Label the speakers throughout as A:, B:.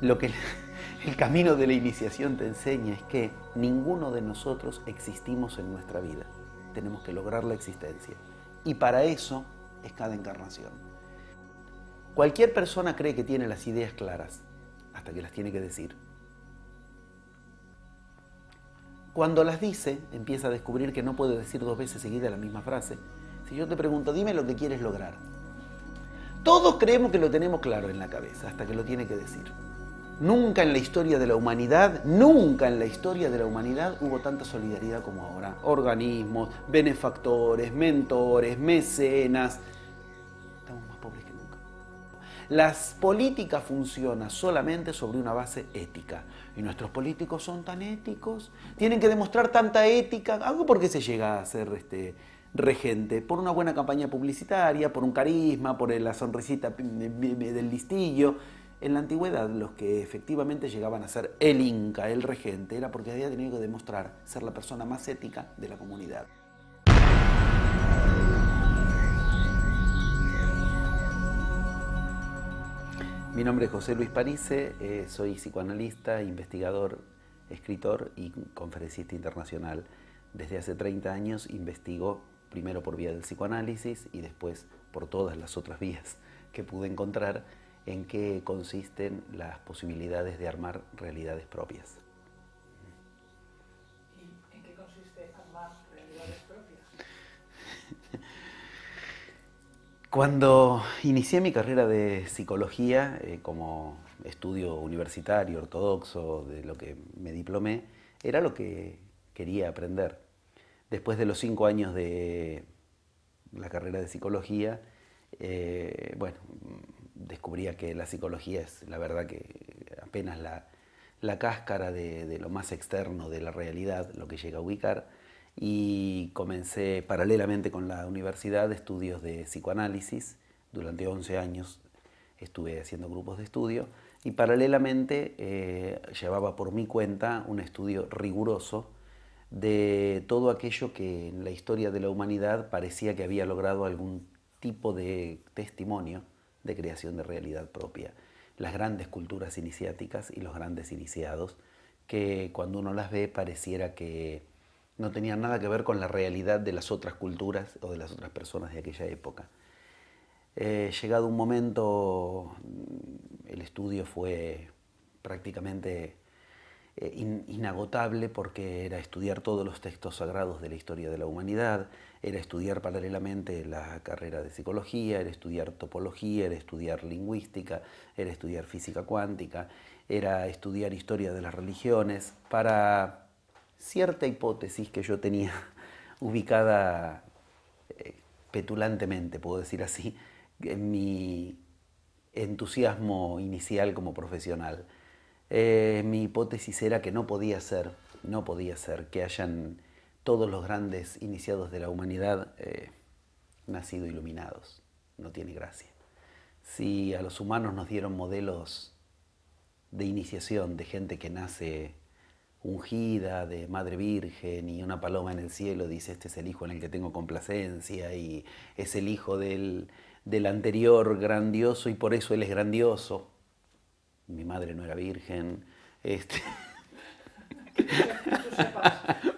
A: Lo que el camino de la iniciación te enseña es que ninguno de nosotros existimos en nuestra vida. Tenemos que lograr la existencia. Y para eso es cada encarnación. Cualquier persona cree que tiene las ideas claras hasta que las tiene que decir. Cuando las dice, empieza a descubrir que no puede decir dos veces seguida la misma frase. Si yo te pregunto, dime lo que quieres lograr. Todos creemos que lo tenemos claro en la cabeza hasta que lo tiene que decir. Nunca en la historia de la humanidad, nunca en la historia de la humanidad hubo tanta solidaridad como ahora. Organismos, benefactores, mentores, mecenas. Estamos más pobres que nunca. Las políticas funcionan solamente sobre una base ética. Y nuestros políticos son tan éticos, tienen que demostrar tanta ética. ¿Algo por qué se llega a ser este, regente? Por una buena campaña publicitaria, por un carisma, por la sonrisita del listillo. En la antigüedad, los que efectivamente llegaban a ser el Inca, el regente, era porque había tenido que demostrar ser la persona más ética de la comunidad. Mi nombre es José Luis Parise, eh, soy psicoanalista, investigador, escritor y conferencista internacional. Desde hace 30 años investigo primero por vía del psicoanálisis y después por todas las otras vías que pude encontrar en qué consisten las posibilidades de armar realidades propias.
B: ¿Y en qué consiste armar realidades propias?
A: Cuando inicié mi carrera de psicología eh, como estudio universitario, ortodoxo, de lo que me diplomé, era lo que quería aprender. Después de los cinco años de la carrera de psicología, eh, bueno, descubría que la psicología es la verdad que apenas la, cáscara de, de, lo más externo de la realidad, lo que llega a ubicar y comencé paralelamente con la universidad estudios de psicoanálisis. Durante 11 años estuve haciendo grupos de estudio y paralelamente eh, llevaba por mi cuenta un estudio riguroso de todo aquello que en la historia de la humanidad parecía que había logrado algún tipo de testimonio de creación de realidad propia. Las grandes culturas iniciáticas y los grandes iniciados, que cuando uno las ve pareciera que no tenían nada que ver con la realidad de las otras culturas o de las otras personas de aquella época. Eh, llegado un momento, el estudio fue prácticamente eh, inagotable porque era estudiar todos los textos sagrados de la historia de la humanidad, era estudiar paralelamente la carrera de psicología, era estudiar topología, era estudiar lingüística, era estudiar física cuántica, era estudiar historia de las religiones, para cierta hipótesis que yo tenía ubicada eh, petulantemente, puedo decir así, en mi entusiasmo inicial como profesional. Eh, mi hipótesis era que no podía ser, no podía ser que hayan todos los grandes iniciados de la humanidad eh, nacido iluminados. No tiene gracia. Si a los humanos nos dieron modelos de iniciación de gente que nace ungida de Madre Virgen y una paloma en el cielo dice, este es el hijo en el que tengo complacencia y es el hijo del, del anterior grandioso y por eso él es grandioso. Mi madre no era virgen. Este...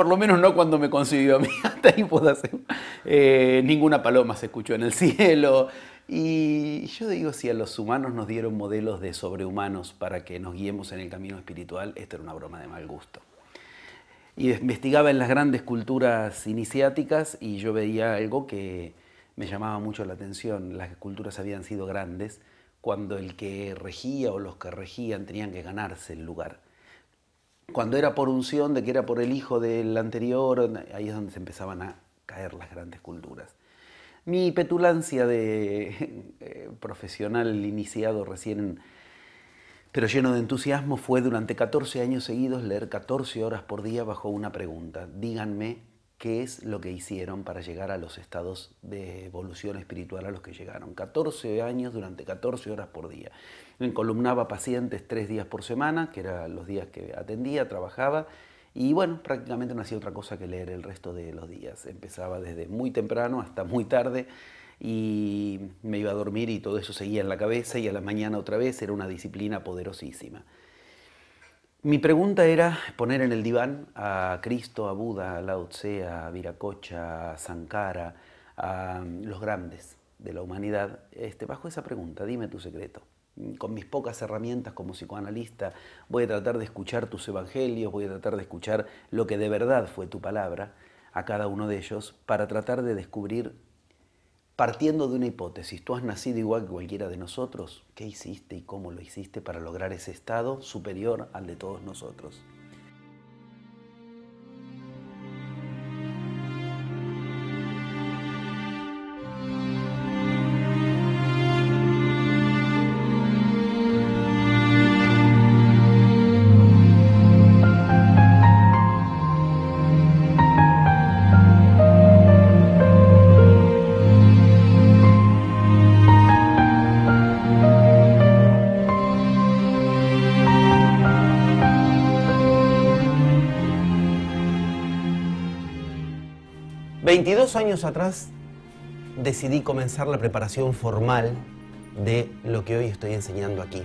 A: por lo menos no cuando me concibió a mí, hasta ahí puedo hacer. Eh, ninguna paloma se escuchó en el cielo, y yo digo, si a los humanos nos dieron modelos de sobrehumanos para que nos guiemos en el camino espiritual, esto era una broma de mal gusto. Y investigaba en las grandes culturas iniciáticas y yo veía algo que me llamaba mucho la atención. Las culturas habían sido grandes cuando el que regía o los que regían tenían que ganarse el lugar. Cuando era por unción de que era por el hijo del anterior, ahí es donde se empezaban a caer las grandes culturas. Mi petulancia de eh, profesional iniciado recién, pero lleno de entusiasmo, fue durante 14 años seguidos leer 14 horas por día bajo una pregunta. Díganme qué es lo que hicieron para llegar a los estados de evolución espiritual a los que llegaron. 14 años durante 14 horas por día. Encolumnaba pacientes tres días por semana, que eran los días que atendía, trabajaba, y bueno, prácticamente no hacía otra cosa que leer el resto de los días. Empezaba desde muy temprano hasta muy tarde y me iba a dormir y todo eso seguía en la cabeza y a la mañana otra vez era una disciplina poderosísima. Mi pregunta era poner en el diván a Cristo, a Buda, a Lao Tse, a Viracocha, a Sankara, a los grandes de la humanidad, este, bajo esa pregunta, dime tu secreto. Con mis pocas herramientas como psicoanalista voy a tratar de escuchar tus evangelios, voy a tratar de escuchar lo que de verdad fue tu palabra a cada uno de ellos para tratar de descubrir partiendo de una hipótesis, tú has nacido igual que cualquiera de nosotros, ¿qué hiciste y cómo lo hiciste para lograr ese estado superior al de todos nosotros?
C: Años atrás decidí comenzar la preparación formal de lo que hoy estoy enseñando aquí.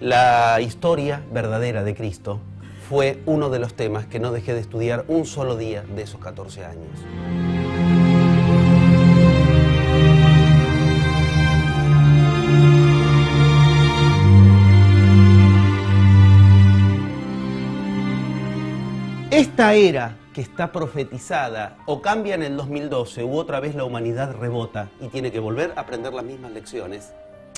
C: La historia verdadera de Cristo fue uno de los temas que no dejé de estudiar un solo día de esos 14 años. Esta era que está profetizada o cambia en el 2012 u otra vez la humanidad rebota y tiene que volver a aprender las mismas lecciones,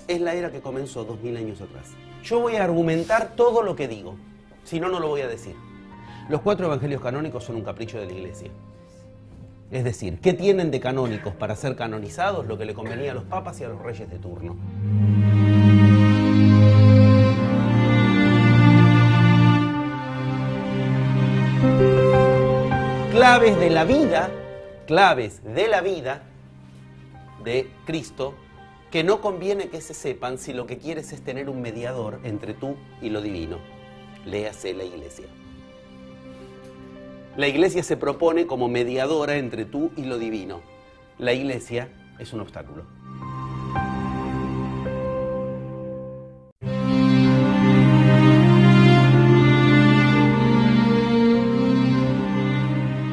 C: es la era que comenzó 2000 años atrás. Yo voy a argumentar todo lo que digo, si no, no lo voy a decir. Los cuatro evangelios canónicos son un capricho de la iglesia. Es decir, ¿qué tienen de canónicos para ser canonizados? Lo que le convenía a los papas y a los reyes de turno. Claves de la vida, claves de la vida de Cristo, que no conviene que se sepan si lo que quieres es tener un mediador entre tú y lo divino. Léase la iglesia. La iglesia se propone como mediadora entre tú y lo divino. La iglesia es un obstáculo.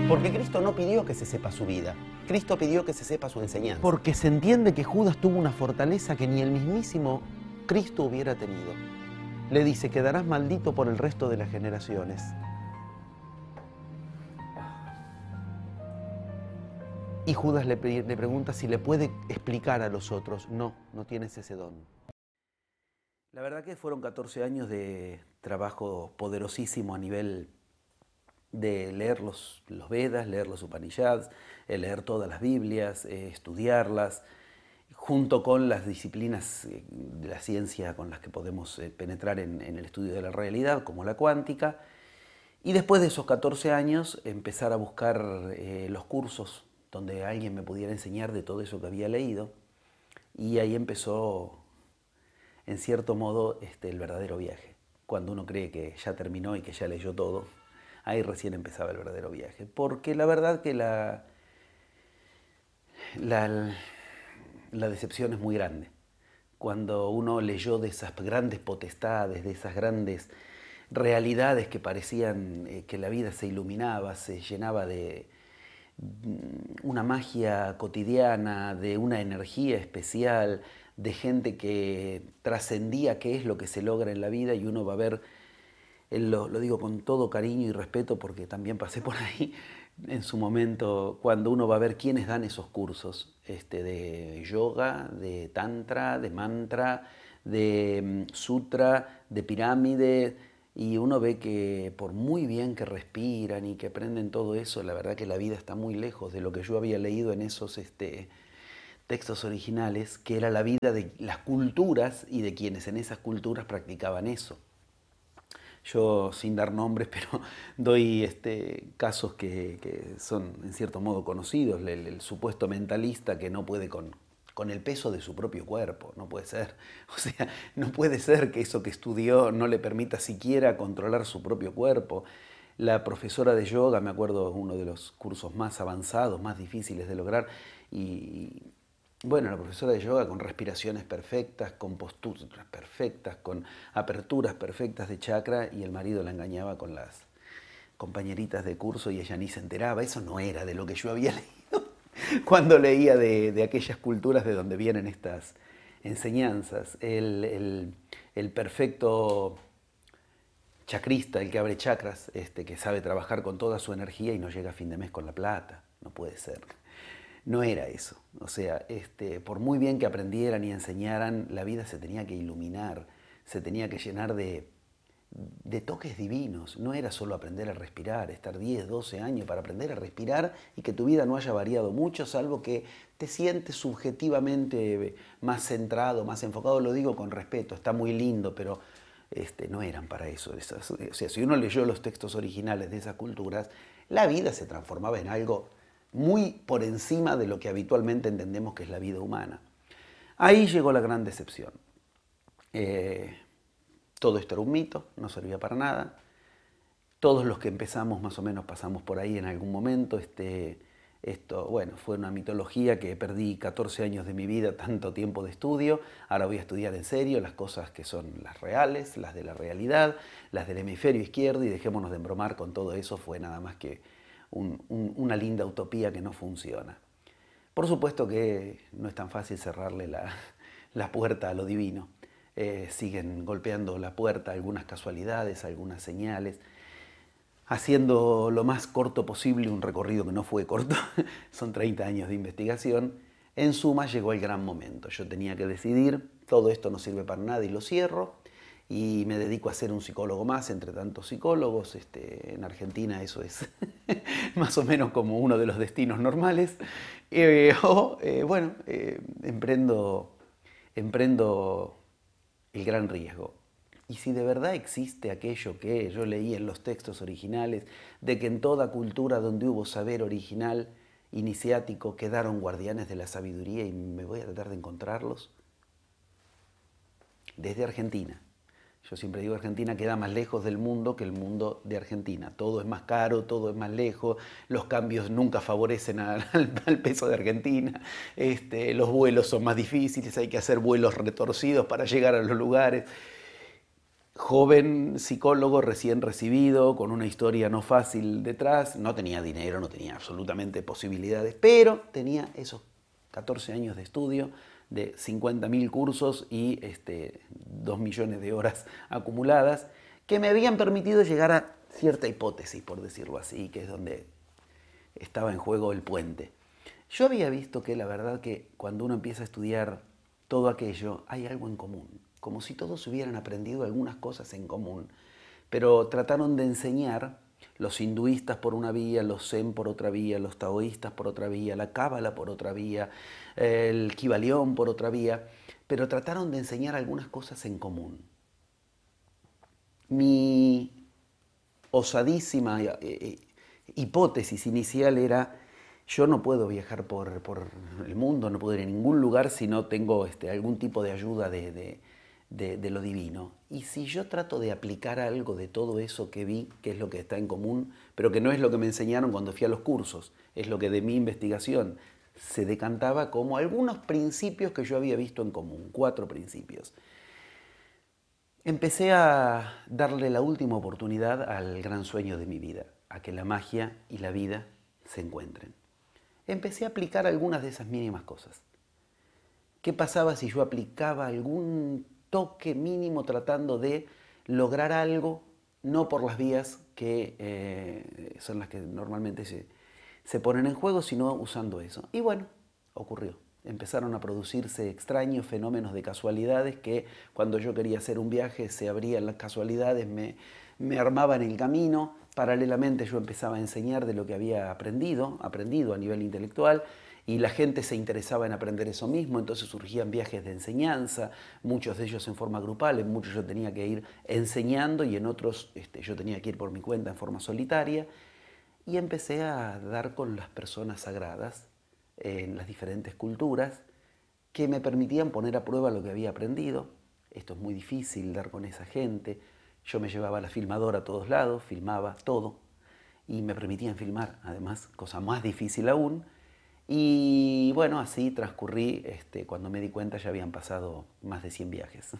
C: Porque Cristo no pidió que se sepa su vida, Cristo pidió que se sepa su enseñanza. Porque se entiende que Judas tuvo una fortaleza que ni el mismísimo Cristo hubiera tenido. Le dice, quedarás maldito por el resto de las generaciones. Y Judas le, le, pregunta si le puede explicar a los otros. No, no tienes ese don.
A: La verdad que fueron 14 años de trabajo poderosísimo a nivel de leer los, Vedas, leer los Upanishads, eh, leer todas las Biblias, eh, estudiarlas, junto con las disciplinas eh, de la ciencia con las que podemos penetrar en, el estudio de la realidad, como la cuántica. Y después de esos 14 años, empezar a buscar los cursos donde alguien me pudiera enseñar de todo eso que había leído. Y ahí empezó, en cierto modo, este, el verdadero viaje. Cuando uno cree que ya terminó y que ya leyó todo, ahí recién empezaba el verdadero viaje. Porque la verdad que la, la, decepción es muy grande. Cuando uno leyó de esas grandes potestades, de esas grandes realidades que parecían eh, que la vida se iluminaba, se llenaba de mm, una magia cotidiana, de una energía especial, de gente que trascendía qué es lo que se logra en la vida y uno va a ver lo, digo con todo cariño y respeto porque también pasé por ahí en su momento, cuando uno va a ver quiénes dan esos cursos este, de yoga, de tantra, de mantra, de mm, sutra, de pirámide, y uno ve que por muy bien que respiran y que aprenden todo eso, la verdad que la vida está muy lejos de lo que yo había leído en esos este, textos originales, que era la vida de las culturas y de quienes en esas culturas practicaban eso. Yo, sin dar nombres, pero doy este, casos que, son en cierto modo conocidos. El, supuesto mentalista que no puede con, con el peso de su propio cuerpo, no puede ser. O sea, no puede ser que eso que estudió no le permita siquiera controlar su propio cuerpo. La profesora de yoga, me acuerdo, uno de los cursos más avanzados, más difíciles de lograr, y Bueno, la profesora de yoga con respiraciones perfectas, con posturas perfectas, con aperturas perfectas de chakra y el marido la engañaba con las compañeritas de curso y ella ni se enteraba. Eso no era de lo que yo había leído cuando leía de, aquellas culturas de donde vienen estas enseñanzas. El, perfecto chacrista, el que abre chakras, este, que sabe trabajar con toda su energía y no llega a fin de mes con la plata. No puede ser no era eso. O sea, este, por muy bien que aprendieran y enseñaran, la vida se tenía que iluminar, se tenía que llenar de, toques divinos. No era solo aprender a respirar, estar 10, 12 años para aprender a respirar y que tu vida no haya variado mucho, salvo que te sientes subjetivamente más centrado, más enfocado. Lo digo con respeto, está muy lindo, pero este, no eran para eso. O sea, si uno leyó los textos originales de esas culturas, la vida se transformaba en algo muy por encima de lo que habitualmente entendemos que es la vida humana. Ahí llegó la gran decepción. Eh, todo esto era un mito, no servía para nada. Todos los que empezamos más o menos pasamos por ahí en algún momento. Este, esto, bueno, fue una mitología que perdí 14 años de mi vida, tanto tiempo de estudio. Ahora voy a estudiar en serio las cosas que son las reales, las de la realidad, las del hemisferio izquierdo y dejémonos de embromar con todo eso. Fue nada más que una linda utopía que no funciona. Por supuesto que no es tan fácil cerrarle la, puerta a lo divino. Eh, siguen golpeando la puerta algunas casualidades, algunas señales, haciendo lo más corto posible un recorrido que no fue corto, son 30 años de investigación. En suma llegó el gran momento. Yo tenía que decidir, todo esto no sirve para nada y lo cierro y me dedico a ser un psicólogo más entre tantos psicólogos. Este, en Argentina eso es más o menos como uno de los destinos normales. Eh, o, eh, bueno, eh, emprendo, emprendo el gran riesgo. Y si de verdad existe aquello que yo leí en los textos originales, de que en toda cultura donde hubo saber original, iniciático, quedaron guardianes de la sabiduría y me voy a tratar de encontrarlos, desde Argentina yo siempre digo, Argentina queda más lejos del mundo que el mundo de Argentina. Todo es más caro, todo es más lejos, los cambios nunca favorecen al, peso de Argentina, este, los vuelos son más difíciles, hay que hacer vuelos retorcidos para llegar a los lugares. Joven psicólogo recién recibido, con una historia no fácil detrás, no tenía dinero, no tenía absolutamente posibilidades, pero tenía esos 14 años de estudio, de 50.000 cursos y este, 2 millones de horas acumuladas, que me habían permitido llegar a cierta hipótesis, por decirlo así, que es donde estaba en juego el puente. Yo había visto que la verdad que cuando uno empieza a estudiar todo aquello, hay algo en común, como si todos hubieran aprendido algunas cosas en común, pero trataron de enseñar los hinduistas por una vía, los zen por otra vía, los taoístas por otra vía, la cábala por otra vía, el kibalión por otra vía, pero trataron de enseñar algunas cosas en común. Mi osadísima eh, eh, hipótesis inicial era, yo no puedo viajar por, el mundo, no puedo ir a ningún lugar si no tengo este, algún tipo de ayuda de lo divino. Y si yo trato de aplicar algo de todo eso que vi, que es lo que está en común, pero que no es lo que me enseñaron cuando fui a los cursos, es lo que de mi investigación se decantaba como algunos principios que yo había visto en común, cuatro principios. Empecé a darle la última oportunidad al gran sueño de mi vida, a que la magia y la vida se encuentren. Empecé a aplicar algunas de esas mínimas cosas. ¿Qué pasaba si yo aplicaba algún toque mínimo tratando de lograr algo, no por las vías que eh, son las que normalmente se, se ponen en juego, sino usando eso. Y bueno, ocurrió. Empezaron a producirse extraños fenómenos de casualidades que cuando yo quería hacer un viaje se abrían las casualidades, me, me armaban el camino, paralelamente yo empezaba a enseñar de lo que había aprendido, aprendido a nivel intelectual, y la gente se interesaba en aprender eso mismo, entonces surgían viajes de enseñanza, muchos de ellos en forma grupal, en muchos yo tenía que ir enseñando y en otros este, yo tenía que ir por mi cuenta en forma solitaria, y empecé a dar con las personas sagradas en las diferentes culturas que me permitían poner a prueba lo que había aprendido. Esto es muy difícil, dar con esa gente. Yo me llevaba la filmadora a todos lados, filmaba todo y me permitían filmar, además, cosa más difícil aún, Y bueno, así transcurrí, este, cuando me di cuenta ya habían pasado más de 100 viajes.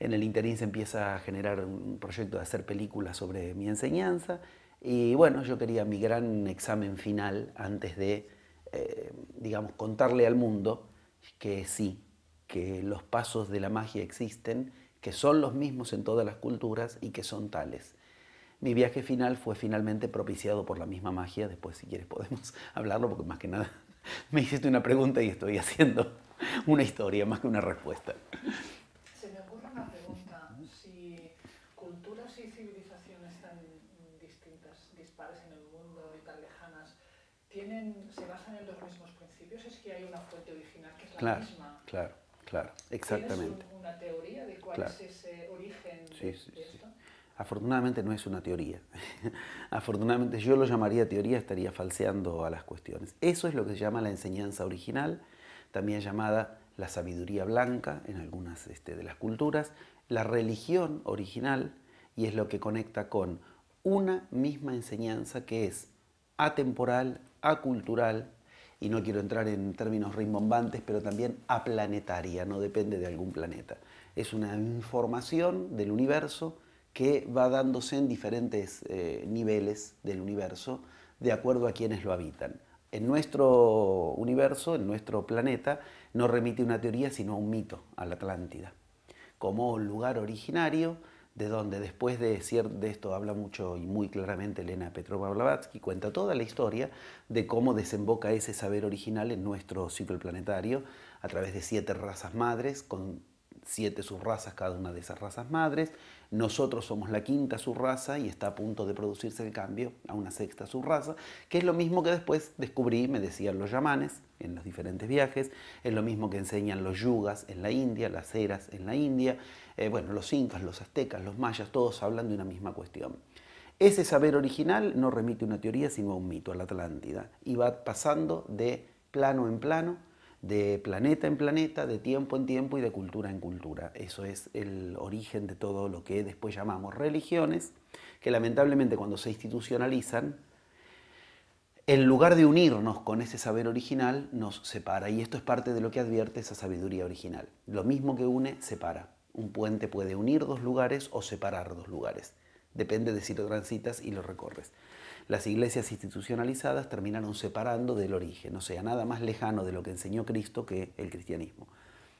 A: En el interín se empieza a generar un proyecto de hacer películas sobre mi enseñanza y bueno, yo quería mi gran examen final antes de, eh, digamos, contarle al mundo que sí, que los pasos de la magia existen, que son los mismos en todas las culturas y que son tales. Mi viaje final fue finalmente propiciado por la misma magia, después si quieres podemos hablarlo porque más que nada me hiciste una pregunta y estoy haciendo una historia más que una respuesta.
B: Se me ocurre una pregunta. Si culturas y civilizaciones tan distintas, dispares en el mundo y tan lejanas, tienen, se basan en los mismos principios, es que hay una fuente original que es la
A: Claro,
B: misma.
A: claro, claro, exactamente.
B: ¿Tienes un- una teoría de cuál
A: Claro.
B: es ese origen
A: Sí, sí,
B: de
A: sí. Afortunadamente no es una teoría. Afortunadamente yo lo llamaría teoría, estaría falseando a las cuestiones. Eso es lo que se llama la enseñanza original, también llamada la sabiduría blanca en algunas este, de las culturas, la religión original, y es lo que conecta con una misma enseñanza que es atemporal, acultural, y no quiero entrar en términos rimbombantes, pero también aplanetaria, no depende de algún planeta. Es una información del universo que va dándose en diferentes eh, niveles del universo de acuerdo a quienes lo habitan. En nuestro universo, en nuestro planeta, no remite una teoría sino un mito a la Atlántida, como lugar originario de donde después de, de esto habla mucho y muy claramente Elena Petrova Blavatsky, cuenta toda la historia de cómo desemboca ese saber original en nuestro ciclo planetario a través de siete razas madres, con siete subrazas cada una de esas razas madres. Nosotros somos la quinta subraza y está a punto de producirse el cambio a una sexta subraza, que es lo mismo que después descubrí, me decían los yamanes en los diferentes viajes, es lo mismo que enseñan los yugas en la India, las eras en la India, eh, bueno, los incas, los aztecas, los mayas, todos hablan de una misma cuestión. Ese saber original no remite a una teoría, sino a un mito, a la Atlántida, y va pasando de plano en plano, de planeta en planeta, de tiempo en tiempo y de cultura en cultura. Eso es el origen de todo lo que después llamamos religiones, que lamentablemente cuando se institucionalizan, en lugar de unirnos con ese saber original, nos separa. Y esto es parte de lo que advierte esa sabiduría original. Lo mismo que une, separa. Un puente puede unir dos lugares o separar dos lugares. Depende de si lo transitas y lo recorres. Las iglesias institucionalizadas terminaron separando del origen, o sea, nada más lejano de lo que enseñó Cristo que el cristianismo.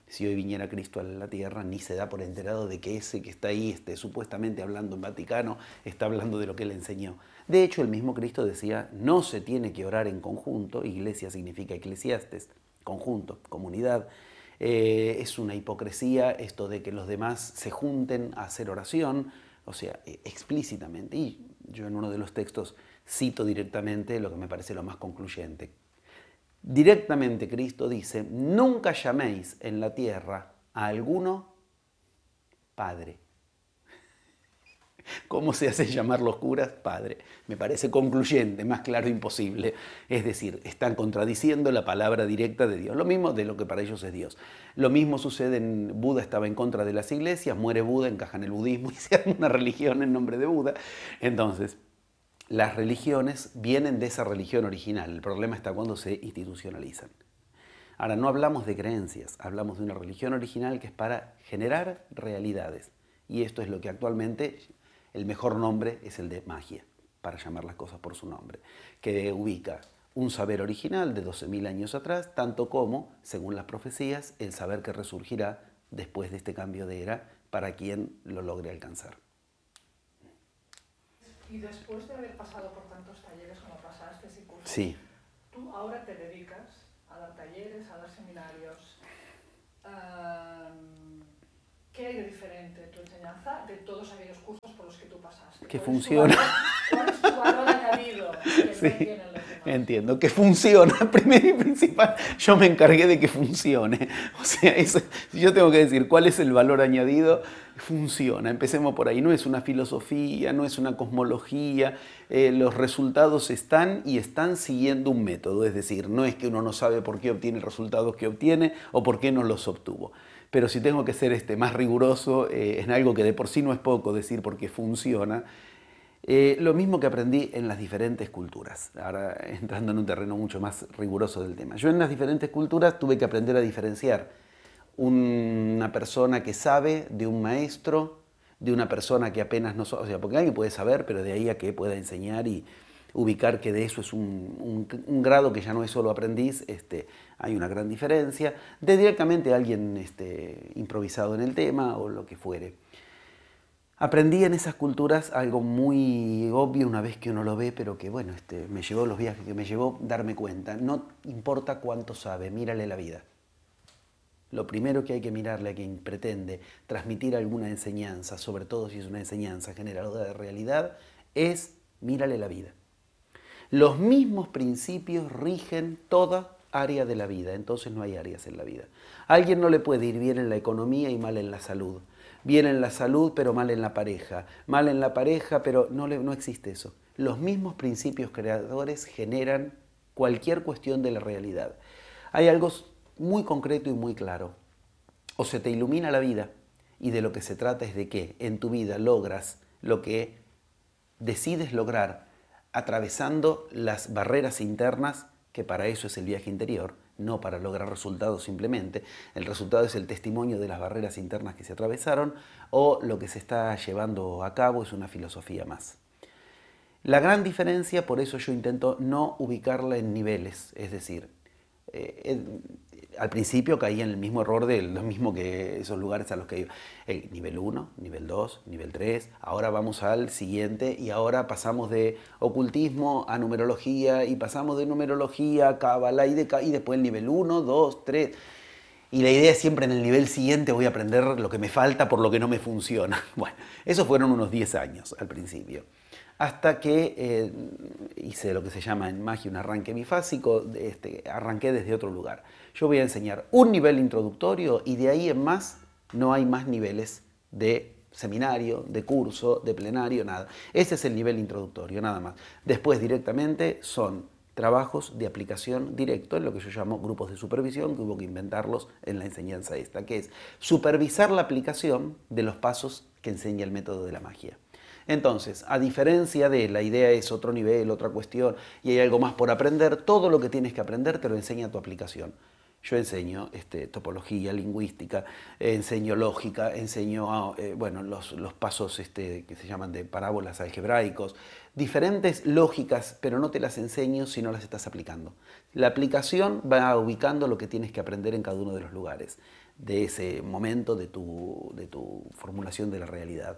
A: Si hoy viniera Cristo a la tierra, ni se da por enterado de que ese que está ahí, esté supuestamente hablando en Vaticano, está hablando de lo que él enseñó. De hecho, el mismo Cristo decía, no se tiene que orar en conjunto, iglesia significa eclesiastes, conjunto, comunidad. Eh, es una hipocresía esto de que los demás se junten a hacer oración, o sea, eh, explícitamente. Y yo en uno de los textos cito directamente lo que me parece lo más concluyente. Directamente Cristo dice, nunca llaméis en la tierra a alguno Padre. ¿Cómo se hace llamar los curas? Padre. Me parece concluyente, más claro imposible. Es decir, están contradiciendo la palabra directa de Dios. Lo mismo de lo que para ellos es Dios. Lo mismo sucede en Buda estaba en contra de las iglesias, muere Buda, encaja en el budismo y se hace una religión en nombre de Buda. Entonces, las religiones vienen de esa religión original. El problema está cuando se institucionalizan. Ahora, no hablamos de creencias, hablamos de una religión original que es para generar realidades. Y esto es lo que actualmente el mejor nombre es el de magia, para llamar las cosas por su nombre, que ubica un saber original de 12.000 años atrás, tanto como, según las profecías, el saber que resurgirá después de este cambio de era para quien lo logre alcanzar.
B: Y después de haber pasado por tantos talleres como pasaste y cursos,
A: Sí,
B: tú ahora te dedicas a dar talleres, a dar seminarios. ¿Qué hay de diferente en tu enseñanza de todos aquellos cursos por los que tú pasaste?
A: Que
B: ¿Cuál es tu
A: funciona.
B: ¿Cuál es tu valor añadido que
A: Sí.
B: demás?
A: Entiendo, que funciona, primero y principal, yo me encargué de que funcione. O sea, eso- yo tengo que decir cuál es el valor añadido, funciona. Empecemos por ahí, no es una filosofía, no es una cosmología, eh, los resultados están y están siguiendo un método, es decir, no es que uno no sabe por qué obtiene resultados que obtiene o por qué no los obtuvo. Pero si tengo que ser este, más riguroso eh, en algo que de por sí no es poco decir porque funciona, Eh, lo mismo que aprendí en las diferentes culturas, ahora entrando en un terreno mucho más riguroso del tema. Yo en las diferentes culturas tuve que aprender a diferenciar una persona que sabe de un maestro, de una persona que apenas no sabe, o sea, porque alguien puede saber, pero de ahí a que pueda enseñar y ubicar que de eso es un, grado que ya no es solo aprendiz, este, hay una gran diferencia, de directamente alguien este, improvisado en el tema o lo que fuere. Aprendí en esas culturas algo muy obvio una vez que uno lo ve, pero que bueno, este, me llevó los viajes que me llevó darme cuenta. No importa cuánto sabe, mírale la vida. Lo primero que hay que mirarle a quien pretende transmitir alguna enseñanza, sobre todo si es una enseñanza generadora de realidad, es mírale la vida. Los mismos principios rigen toda área de la vida, entonces no hay áreas en la vida. Alguien no le puede ir bien en la economía y mal en la salud. Bien en la salud, pero mal en la pareja. Mal en la pareja, pero no, no existe eso. Los mismos principios creadores generan cualquier cuestión de la realidad. Hay algo muy concreto y muy claro. O se te ilumina la vida y de lo que se trata es de que en tu vida logras lo que decides lograr atravesando las barreras internas, que para eso es el viaje interior, no para lograr resultados simplemente. El resultado es el testimonio de las barreras internas que se atravesaron o lo que se está llevando a cabo es una filosofía más. La gran diferencia, por eso yo intento no ubicarla en niveles, es decir, eh, al principio caía en el mismo error de lo mismo que esos lugares a los que iba. El nivel 1, nivel 2, nivel 3, ahora vamos al siguiente y ahora pasamos de ocultismo a numerología y pasamos de numerología a cábala y, de, y después el nivel 1, 2, 3. Y la idea es siempre en el nivel siguiente voy a aprender lo que me falta por lo que no me funciona. Bueno, esos fueron unos 10 años al principio hasta que eh, hice lo que se llama en magia un arranque bifásico, este, arranqué desde otro lugar. Yo voy a enseñar un nivel introductorio y de ahí en más no hay más niveles de seminario, de curso, de plenario, nada. Ese es el nivel introductorio, nada más. Después directamente son trabajos de aplicación directo en lo que yo llamo grupos de supervisión, que hubo que inventarlos en la enseñanza esta, que es supervisar la aplicación de los pasos que enseña el método de la magia. Entonces, a diferencia de la idea es otro nivel, otra cuestión, y hay algo más por aprender, todo lo que tienes que aprender te lo enseña tu aplicación. Yo enseño este, topología lingüística, enseño lógica, enseño ah, eh, bueno, los, pasos este, que se llaman de parábolas algebraicos, diferentes lógicas, pero no te las enseño si no las estás aplicando. La aplicación va ubicando lo que tienes que aprender en cada uno de los lugares de ese momento de tu, de tu formulación de la realidad.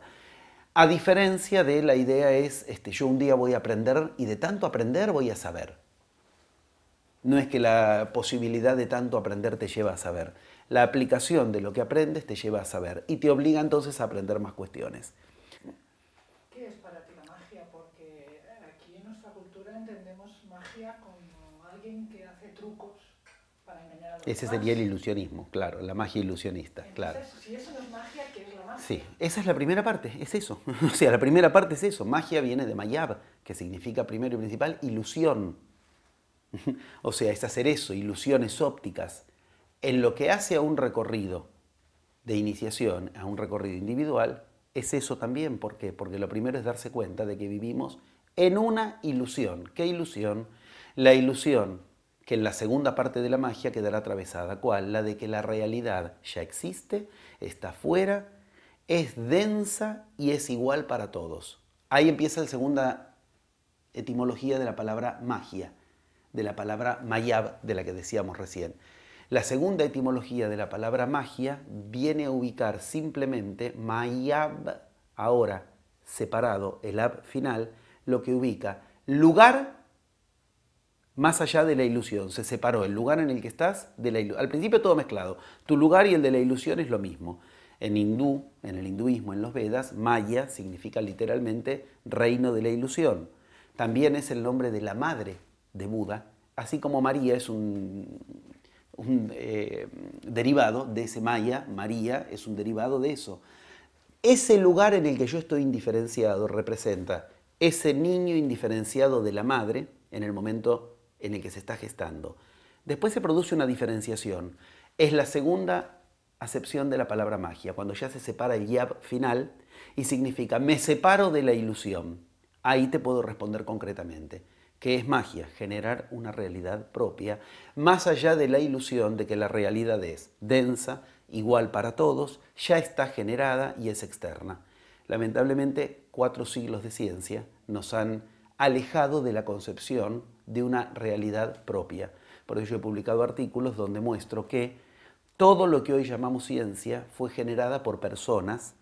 A: A diferencia de la idea es, este, yo un día voy a aprender y de tanto aprender voy a saber. No es que la posibilidad de tanto aprender te lleva a saber. La aplicación de lo que aprendes te lleva a saber y te obliga entonces a aprender más cuestiones.
B: ¿Qué es para ti la magia? Porque aquí en nuestra cultura entendemos magia como alguien que hace trucos para engañar a los
A: Ese sería el ilusionismo, claro, la magia ilusionista, claro.
B: Si eso no es magia, ¿qué es la magia?
A: Sí, esa es la primera parte, es eso. O sea, la primera parte es eso. Magia viene de mayab, que significa primero y principal ilusión. O sea, es hacer eso, ilusiones ópticas. En lo que hace a un recorrido de iniciación, a un recorrido individual, es eso también. ¿Por qué? Porque lo primero es darse cuenta de que vivimos en una ilusión. ¿Qué ilusión? La ilusión que en la segunda parte de la magia quedará atravesada. ¿Cuál? La de que la realidad ya existe, está fuera es densa y es igual para todos. Ahí empieza la segunda etimología de la palabra magia, de la palabra mayab, de la que decíamos recién. La segunda etimología de la palabra magia viene a ubicar simplemente mayab, ahora separado, el ab final, lo que ubica lugar más allá de la ilusión. Se separó el lugar en el que estás de la ilusión. Al principio todo mezclado. Tu lugar y el de la ilusión es lo mismo. En hindú, en el hinduismo, en los Vedas, Maya significa literalmente reino de la ilusión. También es el nombre de la madre de Buda, así como María es un, eh, derivado de ese Maya, María es un derivado de eso. Ese lugar en el que yo estoy indiferenciado representa ese niño indiferenciado de la madre en el momento en el que se está gestando. Después se produce una diferenciación. Es la segunda acepción de la palabra magia, cuando ya se separa el yab final y significa me separo de la ilusión. Ahí te puedo responder concretamente. ¿Qué es magia? Generar una realidad propia, más allá de la ilusión de que la realidad es densa, igual para todos, ya está generada y es externa. Lamentablemente, cuatro siglos de ciencia nos han alejado de la concepción de una realidad propia. Por ello he publicado artículos donde muestro que todo lo que hoy llamamos ciencia fue generada por personas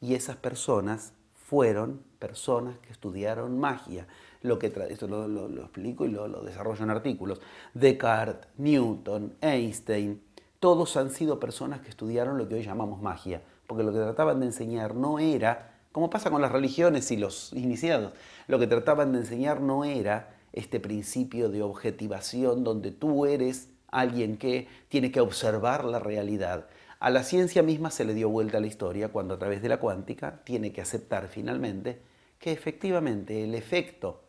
A: y esas personas fueron personas que estudiaron magia. Lo que esto lo, explico y lo, lo desarrollo en artículos. Descartes, Newton, Einstein, todos han sido personas que estudiaron lo que hoy llamamos magia, porque lo que trataban de enseñar no era, como pasa con las religiones y los iniciados, lo que trataban de enseñar no era este principio de objetivación donde tú eres alguien que tiene que observar la realidad. A la ciencia misma se le dio vuelta la historia cuando a través de la cuántica tiene que aceptar finalmente que efectivamente el efecto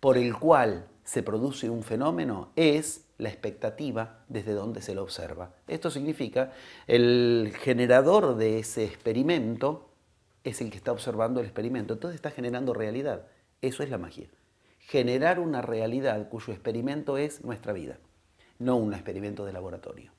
A: por el cual se produce un fenómeno es la expectativa desde donde se lo observa. Esto significa el generador de ese experimento es el que está observando el experimento, entonces está generando realidad. Eso es la magia. Generar una realidad cuyo experimento es nuestra vida, no un experimento de laboratorio.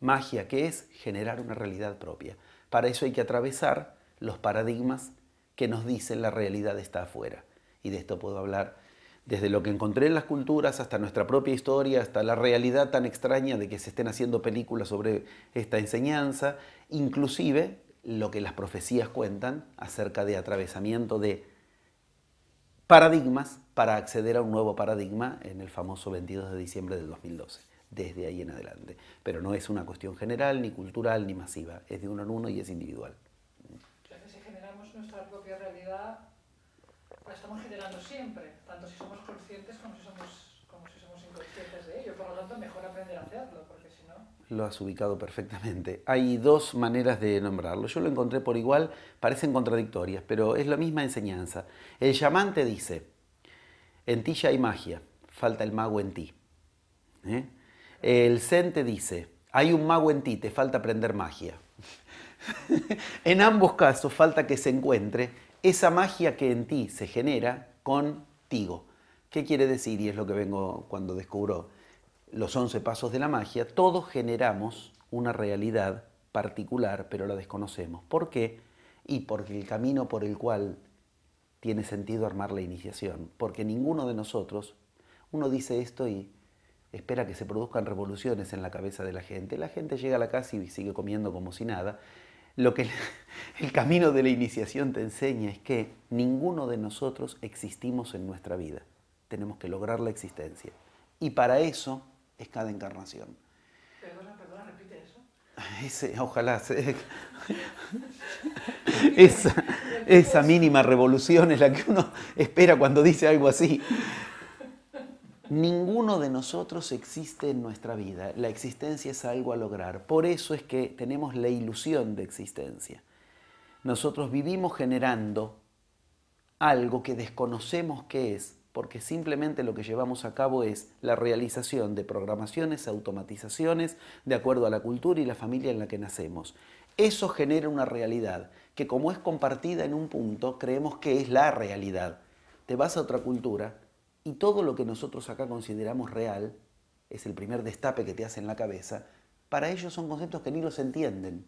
A: Magia, que es generar una realidad propia. Para eso hay que atravesar los paradigmas que nos dicen la realidad está afuera. Y de esto puedo hablar desde lo que encontré en las culturas hasta nuestra propia historia, hasta la realidad tan extraña de que se estén haciendo películas sobre esta enseñanza, inclusive lo que las profecías cuentan acerca de atravesamiento de paradigmas para acceder a un nuevo paradigma en el famoso 22 de diciembre del 2012, desde ahí en adelante. Pero no es una cuestión general, ni cultural, ni masiva, es de uno en uno y es individual.
B: si generamos nuestra propia realidad, la estamos generando siempre, tanto si somos conscientes como si somos, como si somos inconscientes de ello. Por lo tanto, mejor aprender a hacerlo, porque si no...
A: Lo has ubicado perfectamente. Hay dos maneras de nombrarlo. Yo lo encontré por igual, parecen contradictorias, pero es la misma enseñanza. El chamán dice, en ti ya hay magia, falta el mago en ti. ¿Eh? El zen te dice, hay un mago en ti, te falta aprender magia. en ambos casos falta que se encuentre esa magia que en ti se genera contigo. ¿Qué quiere decir? Y es lo que vengo cuando descubro los 11 pasos de la magia. Todos generamos una realidad particular, pero la desconocemos. ¿Por qué? Y porque el camino por el cual tiene sentido armar la iniciación. Porque ninguno de nosotros, uno dice esto y espera que se produzcan revoluciones en la cabeza de la gente. La gente llega a la casa y sigue comiendo como si nada. Lo que el camino de la iniciación te enseña es que ninguno de nosotros existimos en nuestra vida. Tenemos que lograr la existencia. Y para eso es cada encarnación.
B: Perdona, perdona, repite eso.
A: Ese, ojalá. esa, esa mínima revolución es la que uno espera cuando dice algo así. Ninguno de nosotros existe en nuestra vida. La existencia es algo a lograr. Por eso es que tenemos la ilusión de existencia. Nosotros vivimos generando algo que desconocemos qué es, porque simplemente lo que llevamos a cabo es la realización de programaciones, automatizaciones, de acuerdo a la cultura y la familia en la que nacemos. Eso genera una realidad que como es compartida en un punto, creemos que es la realidad. Te vas a otra cultura y todo lo que nosotros acá consideramos real, es el primer destape que te hace en la cabeza, para ellos son conceptos que ni los entienden.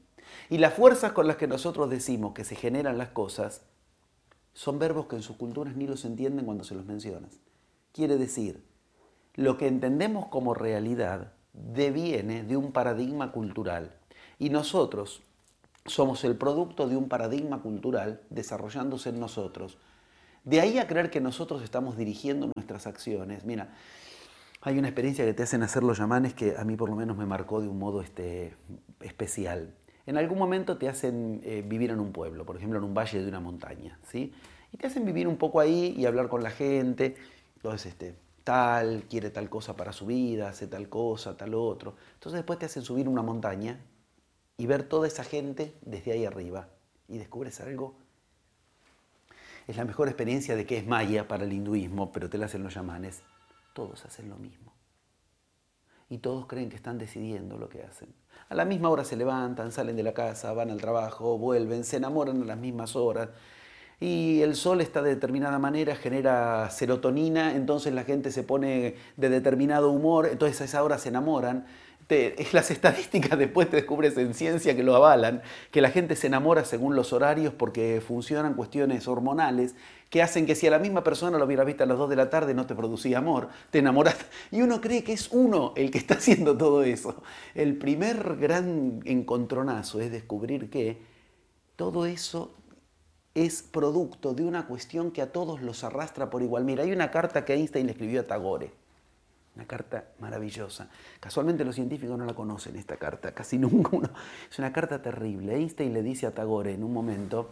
A: Y las fuerzas con las que nosotros decimos que se generan las cosas son verbos que en sus culturas ni los entienden cuando se los mencionas. Quiere decir, lo que entendemos como realidad deviene de un paradigma cultural. Y nosotros somos el producto de un paradigma cultural desarrollándose en nosotros, de ahí a creer que nosotros estamos dirigiendo nuestras acciones. Mira, hay una experiencia que te hacen hacer los yamanes que a mí por lo menos me marcó de un modo este, especial. En algún momento te hacen eh, vivir en un pueblo, por ejemplo en un valle de una montaña, ¿sí? Y te hacen vivir un poco ahí y hablar con la gente. Entonces, este, tal, quiere tal cosa para su vida, hace tal cosa, tal otro. Entonces después te hacen subir una montaña y ver toda esa gente desde ahí arriba. Y descubres algo es la mejor experiencia de que es maya para el hinduismo, pero te la hacen los yamanes. Todos hacen lo mismo. Y todos creen que están decidiendo lo que hacen. A la misma hora se levantan, salen de la casa, van al trabajo, vuelven, se enamoran a las mismas horas. y el sol está de determinada manera, genera serotonina, entonces la gente se pone de determinado humor, entonces a esa hora se enamoran. Las estadísticas después te descubres en ciencia que lo avalan, que la gente se enamora según los horarios porque funcionan cuestiones hormonales que hacen que si a la misma persona lo hubieras visto a las 2 de la tarde no te producía amor, te enamoras. Y uno cree que es uno el que está haciendo todo eso. El primer gran encontronazo es descubrir que todo eso es producto de una cuestión que a todos los arrastra por igual. Mira, hay una carta que Einstein le escribió a Tagore, una carta maravillosa. Casualmente los científicos no la conocen esta carta, casi nunca uno. Es una carta terrible. Einstein le dice a Tagore en un momento,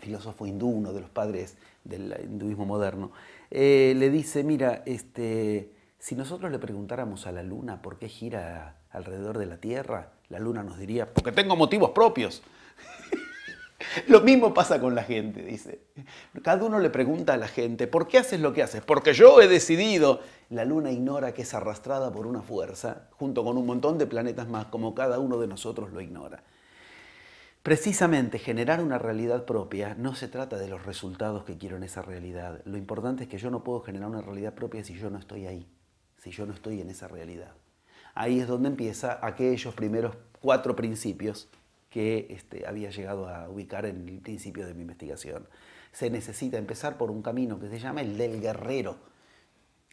A: filósofo hindú, uno de los padres del hinduismo moderno, eh, le dice, mira, este, si nosotros le preguntáramos a la luna por qué gira alrededor de la Tierra, la luna nos diría, porque tengo motivos propios. Lo mismo pasa con la gente, dice. Cada uno le pregunta a la gente, ¿por qué haces lo que haces? Porque yo he decidido. La luna ignora que es arrastrada por una fuerza, junto con un montón de planetas más, como cada uno de nosotros lo ignora. Precisamente generar una realidad propia no se trata de los resultados que quiero en esa realidad. Lo importante es que yo no puedo generar una realidad propia si yo no estoy ahí, si yo no estoy en esa realidad. Ahí es donde empieza aquellos primeros cuatro principios que este, había llegado a ubicar en el principio de mi investigación. Se necesita empezar por un camino que se llama el del guerrero.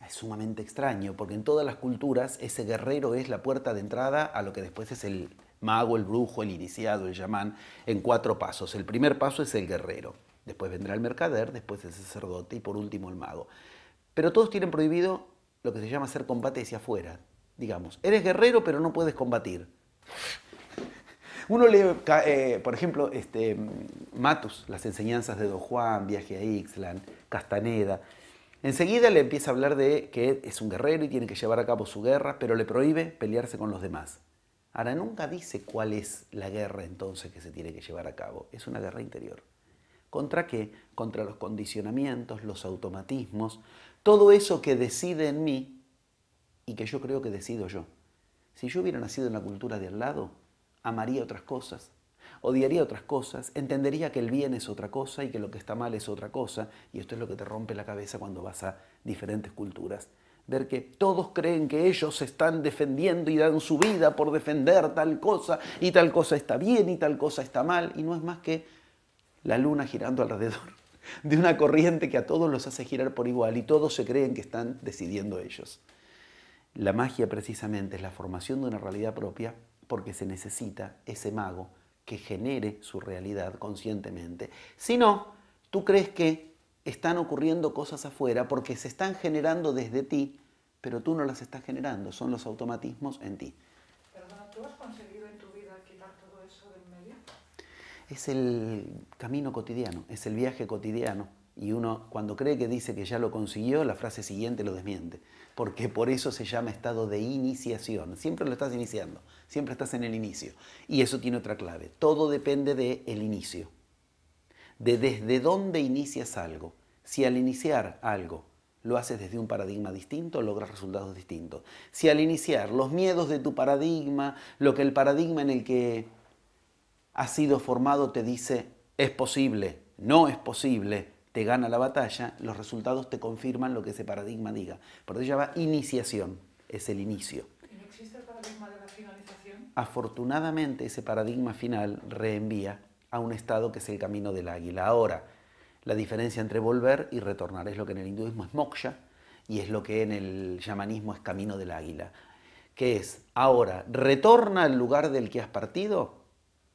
A: Es sumamente extraño, porque en todas las culturas ese guerrero es la puerta de entrada a lo que después es el mago, el brujo, el iniciado, el chamán, en cuatro pasos. El primer paso es el guerrero, después vendrá el mercader, después el sacerdote y por último el mago. Pero todos tienen prohibido lo que se llama hacer combate hacia afuera. Digamos, eres guerrero pero no puedes combatir. Uno lee, eh, por ejemplo, este, Matus, las enseñanzas de Don Juan, Viaje a Ixtlan, Castaneda. Enseguida le empieza a hablar de que es un guerrero y tiene que llevar a cabo su guerra, pero le prohíbe pelearse con los demás. Ahora, nunca dice cuál es la guerra entonces que se tiene que llevar a cabo. Es una guerra interior. ¿Contra qué? Contra los condicionamientos, los automatismos, todo eso que decide en mí y que yo creo que decido yo. Si yo hubiera nacido en la cultura de al lado, amaría otras cosas, odiaría otras cosas, entendería que el bien es otra cosa y que lo que está mal es otra cosa, y esto es lo que te rompe la cabeza cuando vas a diferentes culturas. Ver que todos creen que ellos están defendiendo y dan su vida por defender tal cosa, y tal cosa está bien y tal cosa está mal, y no es más que la luna girando alrededor de una corriente que a todos los hace girar por igual y todos se creen que están decidiendo ellos. La magia precisamente es la formación de una realidad propia porque se necesita ese mago que genere su realidad conscientemente. Si no, tú crees que están ocurriendo cosas afuera porque se están generando desde ti, pero tú no las estás generando, son los automatismos en ti.
B: Perdona, ¿tú has conseguido en tu vida quitar todo eso del medio?
A: Es el camino cotidiano, es el viaje cotidiano. Y uno cuando cree que dice que ya lo consiguió, la frase siguiente lo desmiente porque por eso se llama estado de iniciación. Siempre lo estás iniciando, siempre estás en el inicio. Y eso tiene otra clave. Todo depende del el inicio, de desde dónde inicias algo. Si al iniciar algo lo haces desde un paradigma distinto, logras resultados distintos. Si al iniciar los miedos de tu paradigma, lo que el paradigma en el que has sido formado te dice es posible, no es posible, te gana la batalla, los resultados te confirman lo que ese paradigma diga. Por eso se llama iniciación, es el inicio.
B: ¿Y no existe el paradigma de?
A: Afortunadamente ese paradigma final reenvía a un estado que es el camino del águila. Ahora, la diferencia entre volver y retornar es lo que en el hinduismo es moksha y es lo que en el shamanismo es camino del águila. Que es, ahora, retorna al lugar del que has partido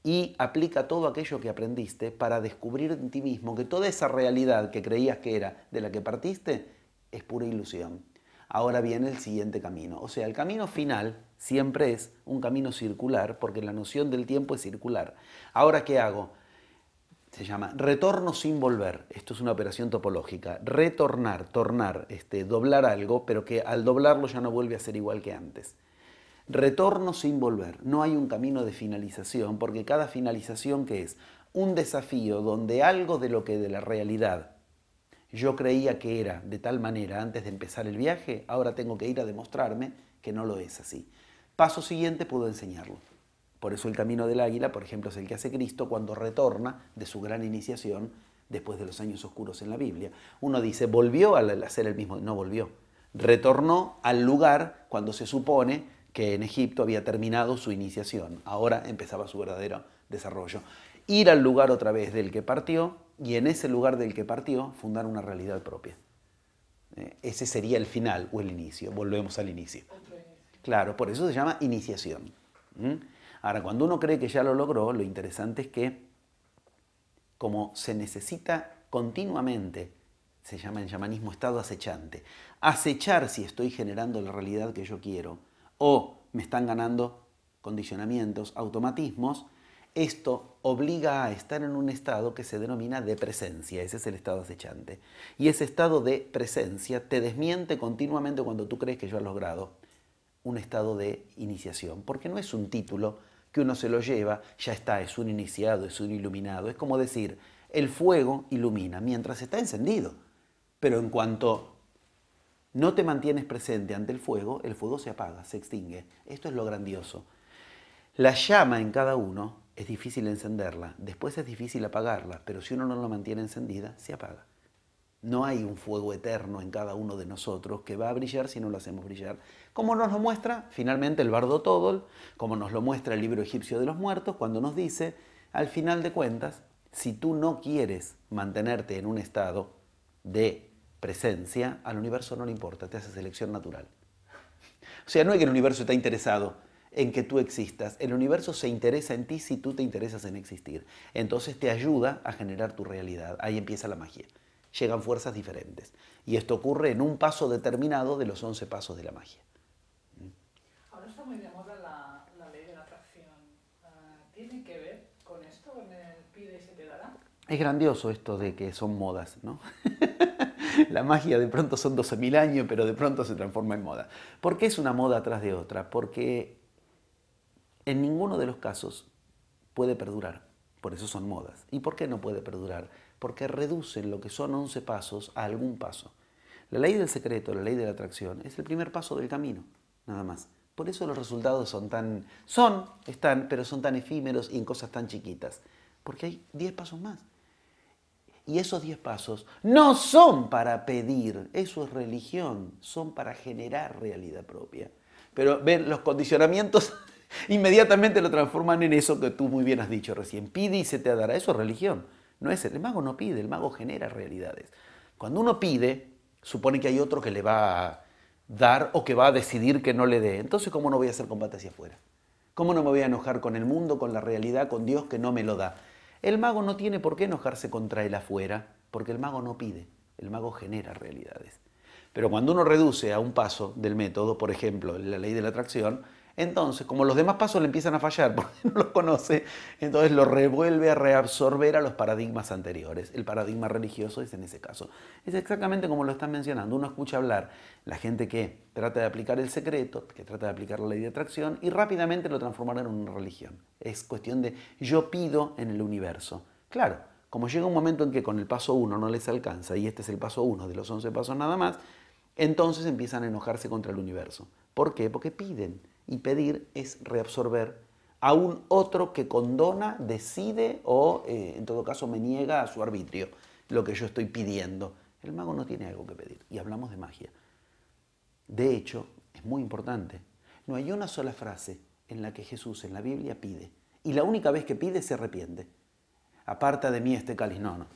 A: y aplica todo aquello que aprendiste para descubrir en ti mismo que toda esa realidad que creías que era de la que partiste es pura ilusión. Ahora viene el siguiente camino. O sea, el camino final siempre es un camino circular porque la noción del tiempo es circular. Ahora, ¿qué hago? Se llama retorno sin volver. Esto es una operación topológica. Retornar, tornar, este, doblar algo, pero que al doblarlo ya no vuelve a ser igual que antes. Retorno sin volver. No hay un camino de finalización, porque cada finalización que es un desafío donde algo de lo que de la realidad yo creía que era de tal manera antes de empezar el viaje, ahora tengo que ir a demostrarme que no lo es así. Paso siguiente puedo enseñarlo. Por eso el camino del águila, por ejemplo, es el que hace Cristo cuando retorna de su gran iniciación después de los años oscuros en la Biblia. Uno dice, volvió a hacer el mismo, no volvió. Retornó al lugar cuando se supone que en Egipto había terminado su iniciación. Ahora empezaba su verdadero desarrollo. Ir al lugar otra vez del que partió y en ese lugar del que partió fundar una realidad propia. Eh, ese sería el final o el inicio. Volvemos al inicio. Claro, por eso se llama iniciación. Ahora, cuando uno cree que ya lo logró, lo interesante es que como se necesita continuamente, se llama en llamanismo estado acechante, acechar si estoy generando la realidad que yo quiero o me están ganando condicionamientos, automatismos, esto obliga a estar en un estado que se denomina de presencia, ese es el estado acechante. Y ese estado de presencia te desmiente continuamente cuando tú crees que yo has logrado un estado de iniciación, porque no es un título que uno se lo lleva, ya está, es un iniciado, es un iluminado. Es como decir, el fuego ilumina mientras está encendido, pero en cuanto no te mantienes presente ante el fuego, el fuego se apaga, se extingue. Esto es lo grandioso. La llama en cada uno es difícil encenderla, después es difícil apagarla, pero si uno no la mantiene encendida, se apaga. No hay un fuego eterno en cada uno de nosotros que va a brillar si no lo hacemos brillar. Como nos lo muestra finalmente el bardo Todol, como nos lo muestra el libro egipcio de los muertos, cuando nos dice, al final de cuentas, si tú no quieres mantenerte en un estado de presencia, al universo no le importa, te hace selección natural. O sea, no es que el universo está interesado en que tú existas, el universo se interesa en ti si tú te interesas en existir. Entonces te ayuda a generar tu realidad. Ahí empieza la magia llegan fuerzas diferentes. Y esto ocurre en un paso determinado de los 11 pasos de la magia.
B: Ahora está muy de moda la, ley de la atracción. Ah, ¿Tiene que ver con esto, con el pide y se te dará?
A: Es grandioso esto de que son modas, ¿no? la magia de pronto son 12.000 años, pero de pronto se transforma en moda. ¿Por qué es una moda tras de otra? Porque en ninguno de los casos puede perdurar. Por eso son modas. ¿Y por qué no puede perdurar? Porque reducen lo que son 11 pasos a algún paso. La ley del secreto, la ley de la atracción, es el primer paso del camino, nada más. Por eso los resultados son tan, son, están, pero son tan efímeros y en cosas tan chiquitas, porque hay 10 pasos más. Y esos 10 pasos no son para pedir, eso es religión, son para generar realidad propia. Pero ven, los condicionamientos inmediatamente lo transforman en eso que tú muy bien has dicho recién. Pide y se te dará, eso es religión. No es el, mago no pide, el mago genera realidades. Cuando uno pide, supone que hay otro que le va a dar o que va a decidir que no le dé. Entonces, ¿cómo no voy a hacer combate hacia afuera? ¿Cómo no me voy a enojar con el mundo, con la realidad, con Dios que no me lo da? El mago no tiene por qué enojarse contra el afuera, porque el mago no pide, el mago genera realidades. Pero cuando uno reduce a un paso del método, por ejemplo, la ley de la atracción, entonces, como los demás pasos le empiezan a fallar porque no los conoce, entonces lo revuelve a reabsorber a los paradigmas anteriores. El paradigma religioso es en ese caso. Es exactamente como lo están mencionando. Uno escucha hablar la gente que trata de aplicar el secreto, que trata de aplicar la ley de atracción y rápidamente lo transformará en una religión. Es cuestión de yo pido en el universo. Claro, como llega un momento en que con el paso uno no les alcanza, y este es el paso uno de los once pasos nada más, entonces empiezan a enojarse contra el universo. ¿Por qué? Porque piden y pedir es reabsorber a un otro que condona, decide o eh, en todo caso me niega a su arbitrio lo que yo estoy pidiendo. El mago no tiene algo que pedir y hablamos de magia. De hecho, es muy importante, no hay una sola frase en la que Jesús en la Biblia pide y la única vez que pide se arrepiente. Aparta de mí este cáliz. No, no,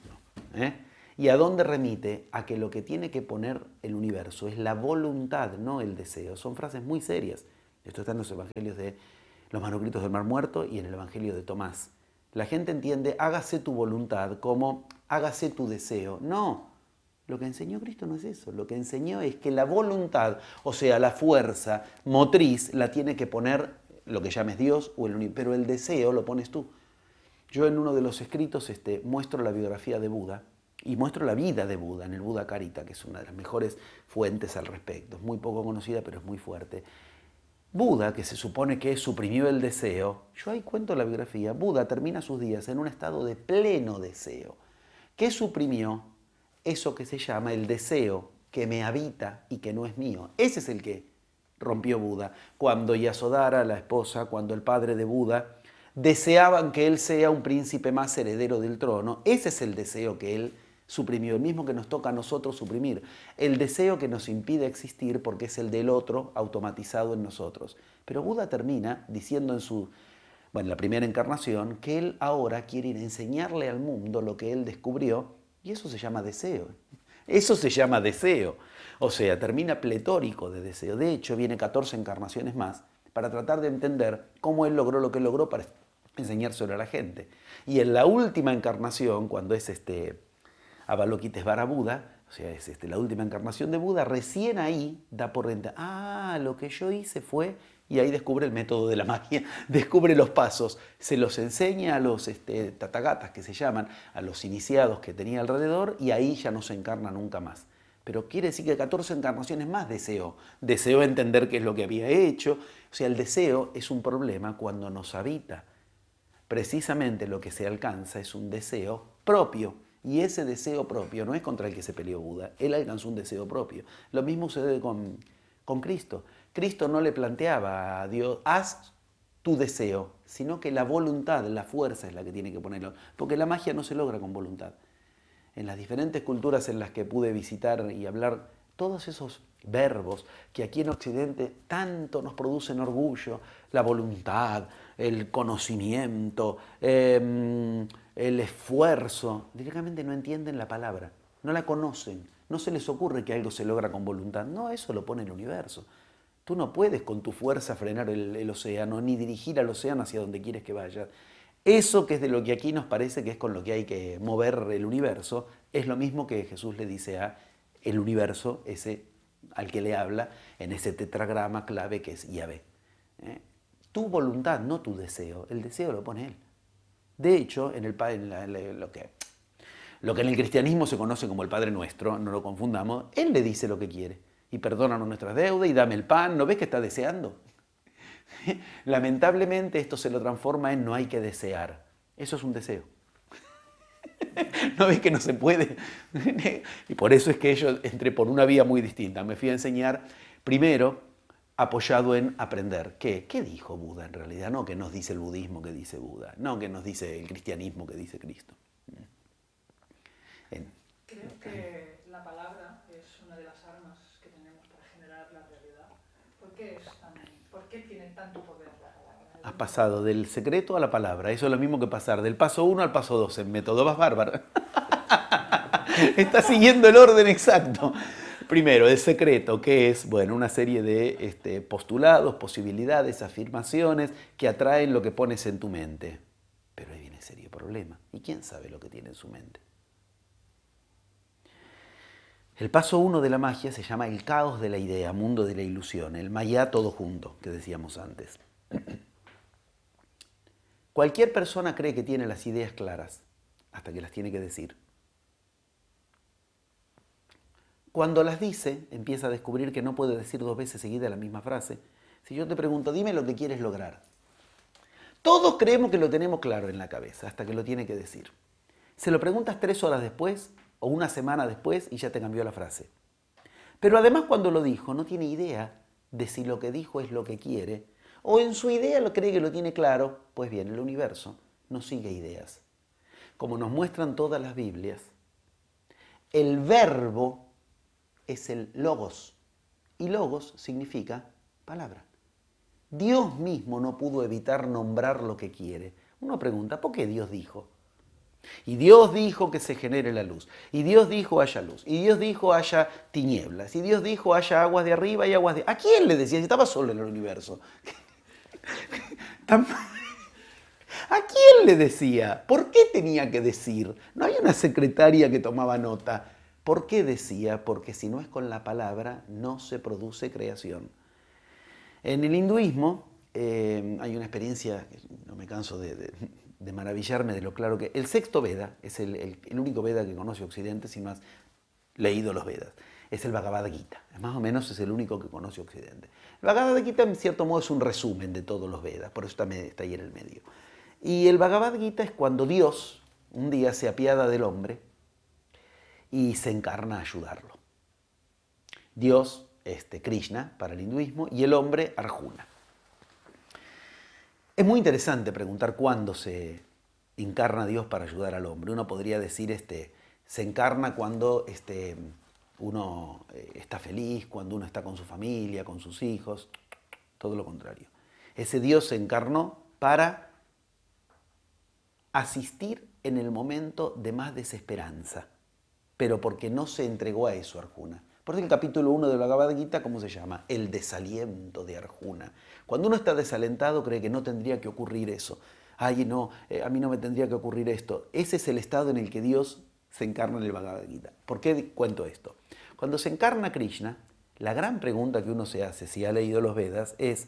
A: no. ¿eh? ¿Y a dónde remite? A que lo que tiene que poner el universo es la voluntad, no el deseo. Son frases muy serias. Esto está en los evangelios de los manuscritos del Mar Muerto y en el evangelio de Tomás. La gente entiende, hágase tu voluntad como hágase tu deseo. No, lo que enseñó Cristo no es eso. Lo que enseñó es que la voluntad, o sea, la fuerza motriz, la tiene que poner lo que llames Dios, o el, pero el deseo lo pones tú. Yo en uno de los escritos este, muestro la biografía de Buda y muestro la vida de Buda en el Buda Carita, que es una de las mejores fuentes al respecto. Es muy poco conocida, pero es muy fuerte. Buda, que se supone que suprimió el deseo, yo ahí cuento la biografía, Buda termina sus días en un estado de pleno deseo. ¿Qué suprimió? Eso que se llama el deseo que me habita y que no es mío. Ese es el que rompió Buda. Cuando Yasodhara, la esposa, cuando el padre de Buda, deseaban que él sea un príncipe más heredero del trono. Ese es el deseo que él suprimió, el mismo que nos toca a nosotros suprimir. El deseo que nos impide existir porque es el del otro automatizado en nosotros. Pero Buda termina diciendo en su, bueno, la primera encarnación, que él ahora quiere ir a enseñarle al mundo lo que él descubrió y eso se llama deseo. Eso se llama deseo. O sea, termina pletórico de deseo. De hecho, viene 14 encarnaciones más para tratar de entender cómo él logró lo que logró para enseñárselo a la gente. Y en la última encarnación, cuando es este Avalokitesvara Buda, o sea, es este, la última encarnación de Buda, recién ahí da por renta, ah, lo que yo hice fue, y ahí descubre el método de la magia, descubre los pasos, se los enseña a los este, tatagatas que se llaman, a los iniciados que tenía alrededor, y ahí ya no se encarna nunca más. Pero quiere decir que 14 encarnaciones más deseó, deseó entender qué es lo que había hecho, o sea, el deseo es un problema cuando nos habita. Precisamente lo que se alcanza es un deseo propio y ese deseo propio no es contra el que se peleó Buda, él alcanzó un deseo propio. Lo mismo sucede con, con Cristo. Cristo no le planteaba a Dios, haz tu deseo, sino que la voluntad, la fuerza es la que tiene que ponerlo, porque la magia no se logra con voluntad. En las diferentes culturas en las que pude visitar y hablar, todos esos verbos que aquí en Occidente tanto nos producen orgullo, la voluntad, el conocimiento, eh, el esfuerzo, directamente no entienden la palabra, no la conocen, no se les ocurre que algo se logra con voluntad, no, eso lo pone el universo. Tú no puedes con tu fuerza frenar el, océano, ni dirigir al océano hacia donde quieres que vaya. Eso que es de lo que aquí nos parece que es con lo que hay que mover el universo, es lo mismo que Jesús le dice a el universo, ese al que le habla, en ese tetragrama clave que es Yahvé. ¿eh? Tu voluntad, no tu deseo. El deseo lo pone Él. De hecho, en, el, lo, que, lo que en el cristianismo se conoce como el Padre Nuestro, no lo confundamos, Él le dice lo que quiere. Y perdónanos nuestras deudas y dame el pan. ¿No ves que está deseando? Lamentablemente esto se lo transforma en no hay que desear. Eso es un deseo. ¿No ves que no se puede? y por eso es que yo entré por una vía muy distinta. Me fui a enseñar primero apoyado en aprender. ¿Qué? ¿Qué dijo Buda en realidad? No que nos dice el budismo que dice Buda, no que nos dice el cristianismo que dice Cristo.
B: Creo que la palabra es una de las armas que tenemos para generar la realidad. ¿Por qué, es tan, ¿por qué tiene tanto poder la palabra?
A: Has pasado del secreto a la palabra. Eso es lo mismo que pasar del paso 1 al paso 2 en método. Vas bárbaro. Estás siguiendo el orden exacto. Primero, el secreto, que es, bueno, una serie de este, postulados, posibilidades, afirmaciones que atraen lo que pones en tu mente. Pero ahí viene serio problema. ¿Y quién sabe lo que tiene en su mente? El paso uno de la magia se llama el caos de la idea, mundo de la ilusión, el maya todo junto, que decíamos antes. Cualquier persona cree que tiene las ideas claras hasta que las tiene que decir. Cuando las dice, empieza a descubrir que no puede decir dos veces seguida la misma frase. Si yo te pregunto, dime lo que quieres lograr. Todos creemos que lo tenemos claro en la cabeza hasta que lo tiene que decir. Se lo preguntas tres horas después o una semana después y ya te cambió la frase. Pero además cuando lo dijo no tiene idea de si lo que dijo es lo que quiere o en su idea lo cree que lo tiene claro. Pues bien, el universo no sigue ideas. Como nos muestran todas las Biblias, el verbo es el logos. Y logos significa palabra. Dios mismo no pudo evitar nombrar lo que quiere. Uno pregunta, ¿por qué Dios dijo? Y Dios dijo que se genere la luz. Y Dios dijo haya luz. Y Dios dijo haya tinieblas. Y Dios dijo haya aguas de arriba y aguas de... ¿A quién le decía? Si estaba solo en el universo. ¿A quién le decía? ¿Por qué tenía que decir? No hay una secretaria que tomaba nota. ¿Por qué decía? Porque si no es con la palabra, no se produce creación. En el hinduismo eh, hay una experiencia, no me canso de, maravillarme de lo claro que... El sexto Veda es el, único Veda que conoce Occidente, si no has leído los Vedas. Es el Bhagavad Gita. Más o menos es el único que conoce Occidente. El Bhagavad Gita, en cierto modo, es un resumen de todos los Vedas, por eso está, está ahí en el medio. Y el Bhagavad Gita es cuando Dios un día se apiada del hombre y se encarna a ayudarlo. Dios, este, Krishna para el hinduismo, y el hombre, Arjuna. Es muy interesante preguntar cuándo se encarna Dios para ayudar al hombre. Uno podría decir, este, se encarna cuando este, uno eh, está feliz, cuando uno está con su familia, con sus hijos, todo lo contrario. Ese Dios se encarnó para asistir en el momento de más desesperanza, pero porque no se entregó a eso Arjuna. Por eso el capítulo 1 de la Bhagavad Gita, ¿cómo se llama? El desaliento de Arjuna. Cuando uno está desalentado cree que no tendría que ocurrir eso. Ay, no, eh, a mí no me tendría que ocurrir esto. Ese es el estado en el que Dios se encarna en el Bhagavad Gita. ¿Por qué cuento esto? Cuando se encarna Krishna, la gran pregunta que uno se hace si ha leído los Vedas es,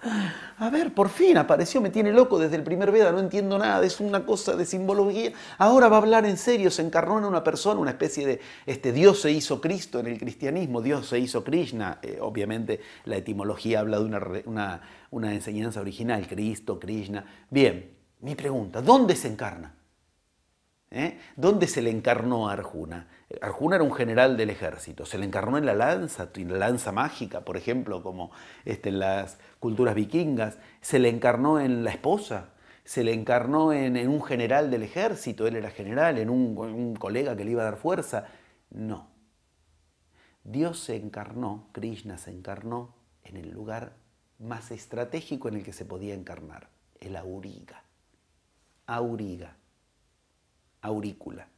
A: a ver, por fin apareció, me tiene loco desde el primer Veda, no entiendo nada, es una cosa de simbología, ahora va a hablar en serio, se encarnó en una persona, una especie de, este, Dios se hizo Cristo en el cristianismo, Dios se hizo Krishna, eh, obviamente la etimología habla de una, una, una enseñanza original, Cristo, Krishna. Bien, mi pregunta, ¿dónde se encarna? ¿Eh? ¿Dónde se le encarnó a Arjuna? Arjuna era un general del ejército, se le encarnó en la lanza, en la lanza mágica, por ejemplo, como este, en las culturas vikingas, se le encarnó en la esposa, se le encarnó en, un general del ejército, él era general, en un, un colega que le iba a dar fuerza. No. Dios se encarnó, Krishna se encarnó en el lugar más estratégico en el que se podía encarnar, el auriga. Auriga aurícula.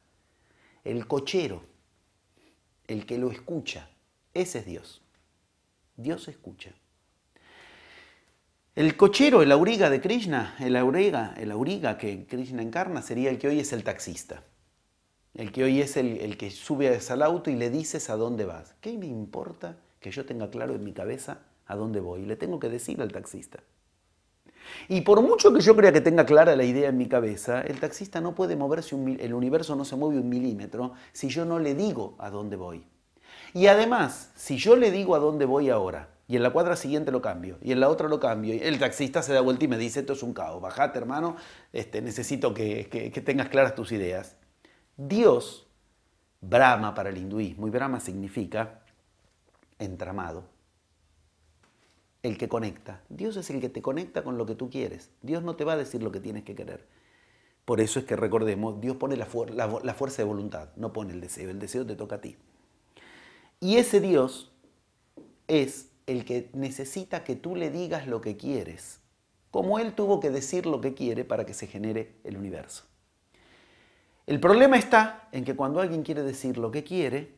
A: El cochero, el que lo escucha, ese es Dios. Dios escucha. El cochero, el auriga de Krishna, el auriga, el auriga que Krishna encarna, sería el que hoy es el taxista. El que hoy es el, el que sube al auto y le dices a dónde vas. ¿Qué me importa que yo tenga claro en mi cabeza a dónde voy? Le tengo que decir al taxista. Y por mucho que yo crea que tenga clara la idea en mi cabeza, el taxista no puede moverse, el universo no se mueve un milímetro si yo no le digo a dónde voy. Y además, si yo le digo a dónde voy ahora, y en la cuadra siguiente lo cambio, y en la otra lo cambio, y el taxista se da vuelta y me dice, esto es un caos, bajate hermano, este, necesito que, que tengas claras tus ideas. Dios, Brahma para el hinduismo, y Brahma significa entramado, el que conecta. Dios es el que te conecta con lo que tú quieres. Dios no te va a decir lo que tienes que querer. Por eso es que recordemos, Dios pone la, fuerza de voluntad, no pone el deseo. El deseo te toca a ti. Y ese Dios es el que necesita que tú le digas lo que quieres, como Él tuvo que decir lo que quiere para que se genere el universo. El problema está en que cuando alguien quiere decir lo que quiere,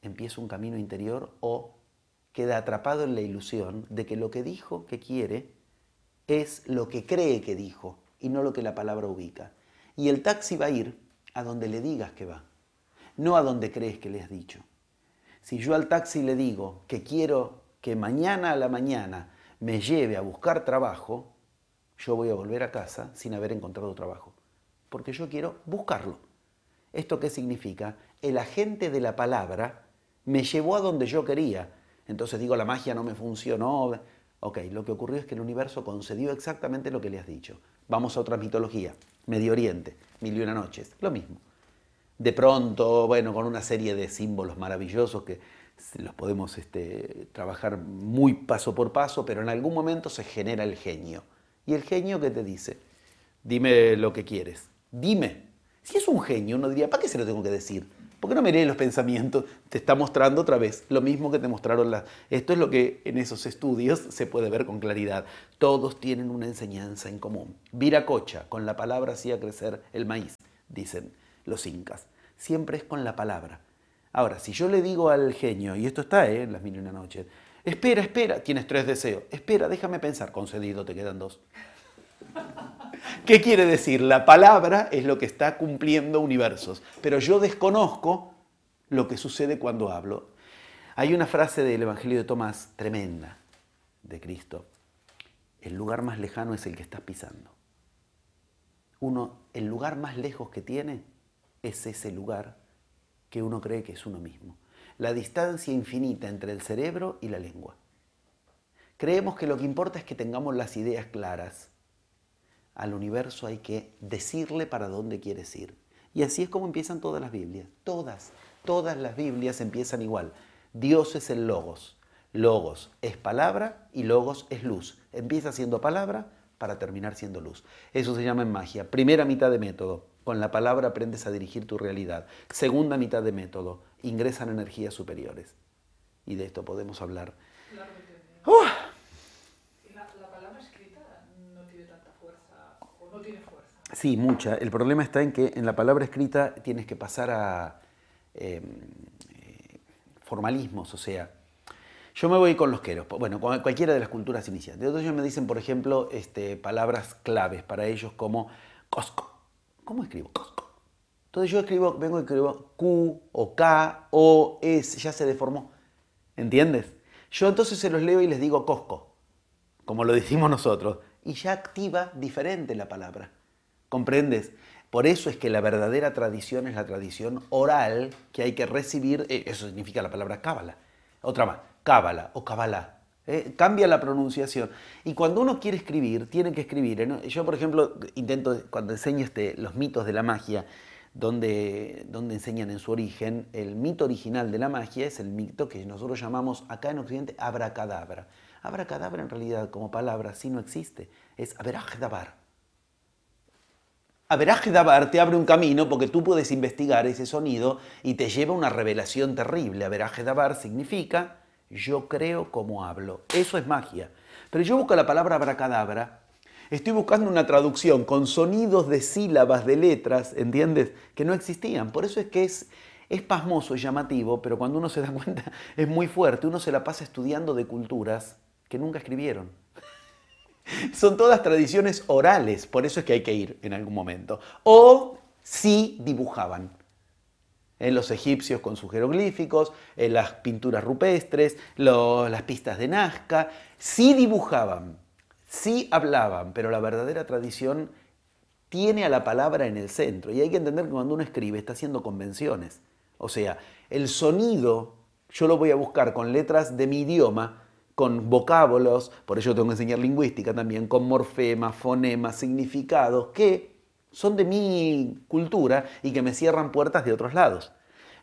A: empieza un camino interior o queda atrapado en la ilusión de que lo que dijo que quiere es lo que cree que dijo y no lo que la palabra ubica. Y el taxi va a ir a donde le digas que va, no a donde crees que le has dicho. Si yo al taxi le digo que quiero que mañana a la mañana me lleve a buscar trabajo, yo voy a volver a casa sin haber encontrado trabajo, porque yo quiero buscarlo. ¿Esto qué significa? El agente de la palabra me llevó a donde yo quería, entonces digo, la magia no me funcionó. Ok, lo que ocurrió es que el universo concedió exactamente lo que le has dicho. Vamos a otra mitología, Medio Oriente, Mil y una noches, lo mismo. De pronto, bueno, con una serie de símbolos maravillosos que los podemos este, trabajar muy paso por paso, pero en algún momento se genera el genio. ¿Y el genio qué te dice? Dime lo que quieres. Dime. Si es un genio, uno diría, ¿para qué se lo tengo que decir? ¿Por qué no me los pensamientos? Te está mostrando otra vez lo mismo que te mostraron las... Esto es lo que en esos estudios se puede ver con claridad. Todos tienen una enseñanza en común. Viracocha, con la palabra hacía crecer el maíz, dicen los incas. Siempre es con la palabra. Ahora, si yo le digo al genio, y esto está ¿eh? en las mil y una noches, espera, espera, tienes tres deseos, espera, déjame pensar, concedido, te quedan dos. ¿Qué quiere decir? La palabra es lo que está cumpliendo universos, pero yo desconozco lo que sucede cuando hablo. Hay una frase del Evangelio de Tomás tremenda de Cristo. El lugar más lejano es el que estás pisando. Uno, el lugar más lejos que tiene es ese lugar que uno cree que es uno mismo. La distancia infinita entre el cerebro y la lengua. Creemos que lo que importa es que tengamos las ideas claras, al universo hay que decirle para dónde quieres ir. Y así es como empiezan todas las Biblias. Todas, todas las Biblias empiezan igual. Dios es el logos. Logos es palabra y logos es luz. Empieza siendo palabra, para terminar siendo luz. Eso se llama en magia. Primera mitad de método, con la palabra aprendes a dirigir tu realidad. Segunda mitad de método, ingresan energías superiores. Y de esto podemos hablar.
B: Claro que tiene.
A: ¡Uh!
B: ¿Y la, la palabra escrita no tiene tanta fuerza o no tiene fuerza?
A: Sí, mucha. El problema está en que en la palabra escrita tienes que pasar a eh, eh, formalismos, o sea, yo me voy con los queros, bueno, con cualquiera de las culturas iniciantes. Entonces ellos me dicen, por ejemplo, este, palabras claves para ellos como Cosco. ¿Cómo escribo? Cosco. Entonces yo escribo, vengo y escribo Q o K o S, ya se deformó. ¿Entiendes? Yo entonces se los leo y les digo Cosco, como lo decimos nosotros, y ya activa diferente la palabra. ¿Comprendes? Por eso es que la verdadera tradición es la tradición oral que hay que recibir, eh, eso significa la palabra cábala. Otra más, cábala o cábala. ¿eh? Cambia la pronunciación. Y cuando uno quiere escribir, tiene que escribir. ¿no? Yo, por ejemplo, intento, cuando enseño este, los mitos de la magia, donde, donde enseñan en su origen, el mito original de la magia es el mito que nosotros llamamos acá en Occidente abracadabra. Abracadabra en realidad como palabra sí no existe, es averajdabar. Averajdabar te abre un camino porque tú puedes investigar ese sonido y te lleva a una revelación terrible. Averajdabar significa yo creo como hablo. Eso es magia. Pero yo busco la palabra abracadabra, estoy buscando una traducción con sonidos de sílabas, de letras, ¿entiendes? Que no existían. Por eso es que es, es pasmoso y llamativo, pero cuando uno se da cuenta es muy fuerte. Uno se la pasa estudiando de culturas que nunca escribieron. Son todas tradiciones orales, por eso es que hay que ir en algún momento. O sí dibujaban. En los egipcios con sus jeroglíficos, en las pinturas rupestres, las pistas de Nazca, sí dibujaban, sí hablaban, pero la verdadera tradición tiene a la palabra en el centro. Y hay que entender que cuando uno escribe está haciendo convenciones. O sea, el sonido yo lo voy a buscar con letras de mi idioma, con vocábulos, por ello tengo que enseñar lingüística también, con morfemas, fonemas, significados, que son de mi cultura y que me cierran puertas de otros lados.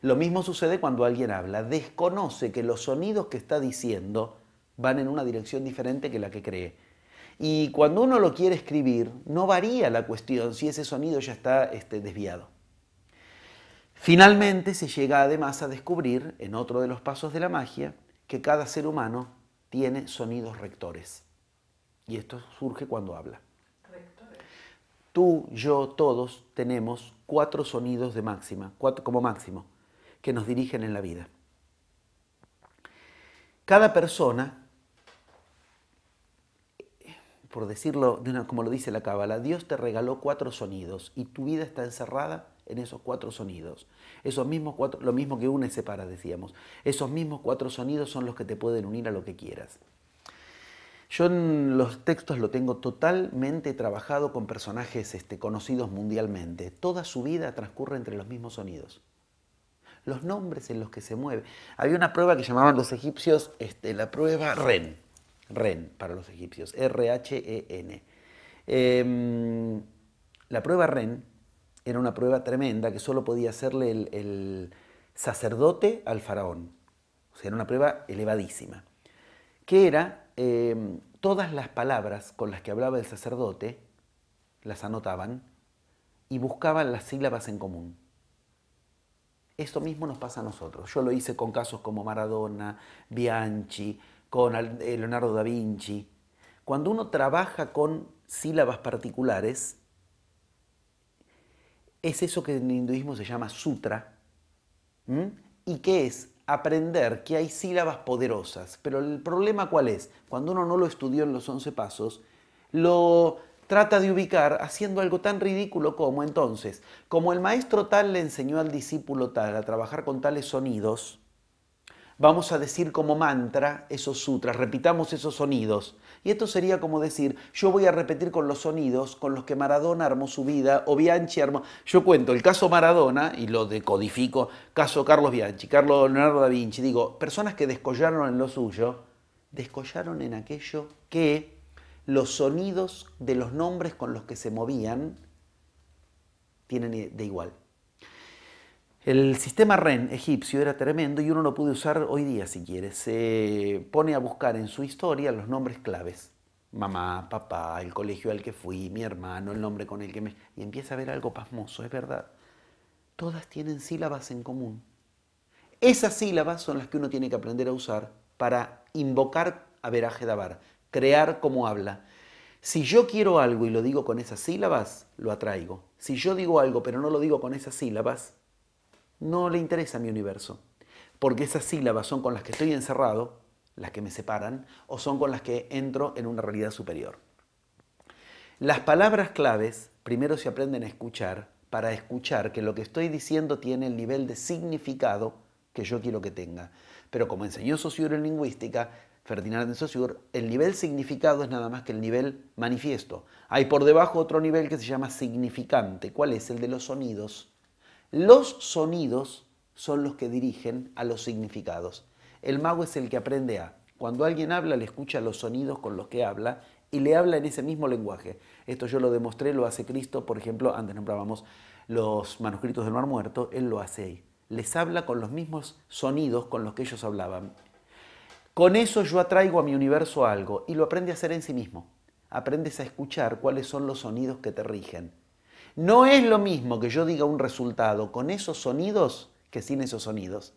A: Lo mismo sucede cuando alguien habla, desconoce que los sonidos que está diciendo van en una dirección diferente que la que cree. Y cuando uno lo quiere escribir, no varía la cuestión si ese sonido ya está este, desviado. Finalmente se llega además a descubrir, en otro de los pasos de la magia, que cada ser humano tiene sonidos rectores. Y esto surge cuando habla.
B: Rectores.
A: Tú, yo, todos tenemos cuatro sonidos de máxima, cuatro, como máximo, que nos dirigen en la vida. Cada persona, por decirlo de una- como lo dice la Cábala, Dios te regaló cuatro sonidos y tu vida está encerrada en esos cuatro sonidos. Esos mismos cuatro, lo mismo que une separa, decíamos. Esos mismos cuatro sonidos son los que te pueden unir a lo que quieras. Yo en los textos lo tengo totalmente trabajado con personajes este, conocidos mundialmente. Toda su vida transcurre entre los mismos sonidos. Los nombres en los que se mueve. Había una prueba que llamaban los egipcios este, la prueba REN. REN para los egipcios. R-H-E-N. Em, la prueba REN era una prueba tremenda que solo podía hacerle el, sacerdote al faraón. O sea, era una prueba elevadísima que era eh, todas las palabras con las que hablaba el sacerdote, las anotaban y buscaban las sílabas en común. Esto mismo nos pasa a nosotros. Yo lo hice con casos como Maradona, Bianchi, con eh, Leonardo da Vinci. Cuando uno trabaja con sílabas particulares, es eso que en el hinduismo se llama sutra, y que es aprender que hay sílabas poderosas. Pero el problema cuál es? Cuando uno no lo estudió en los 11 pasos, lo trata de ubicar haciendo algo tan ridículo como entonces, como el maestro tal le enseñó al discípulo tal a trabajar con tales sonidos, vamos a decir como mantra esos sutras, repitamos esos sonidos. Y esto sería como decir, yo voy a repetir con los sonidos con los que Maradona armó su vida o Bianchi armó. Yo cuento el caso Maradona y lo decodifico, caso Carlos Bianchi, Carlos Leonardo da Vinci, digo, personas que descollaron en lo suyo, descollaron en aquello que los sonidos de los nombres con los que se movían tienen de igual. El sistema REN egipcio era tremendo y uno lo puede usar hoy día si quiere. Se pone a buscar en su historia los nombres claves. mamá, papá, el colegio al que fui, mi hermano, el nombre con el que me... Y empieza a ver algo pasmoso, es verdad. Todas tienen sílabas en común. Esas sílabas son las que uno tiene que aprender a usar para invocar a Veraje Dabar, crear como habla. Si yo quiero algo y lo digo con esas sílabas, lo atraigo. Si yo digo algo pero no lo digo con esas sílabas, no le interesa mi universo. Porque esas sílabas son con las que estoy encerrado, las que me separan, o son con las que entro en una realidad superior. Las palabras claves primero se aprenden a escuchar para escuchar que lo que estoy diciendo tiene el nivel de significado que yo quiero que tenga. Pero como enseñó Saussure en lingüística, Ferdinand de Saussure, el nivel significado es nada más que el nivel manifiesto. Hay por debajo otro nivel que se llama significante. ¿Cuál es? El de los sonidos. Los sonidos son los que dirigen a los significados. El mago es el que aprende a, cuando alguien habla, le escucha los sonidos con los que habla y le habla en ese mismo lenguaje. Esto yo lo demostré, lo hace Cristo, por ejemplo, antes nombrábamos los manuscritos del Mar Muerto, él lo hace ahí. Les habla con los mismos sonidos con los que ellos hablaban. Con eso yo atraigo a mi universo algo y lo aprende a hacer en sí mismo. Aprendes a escuchar cuáles son los sonidos que te rigen. No es lo mismo que yo diga un resultado con esos sonidos que sin esos sonidos.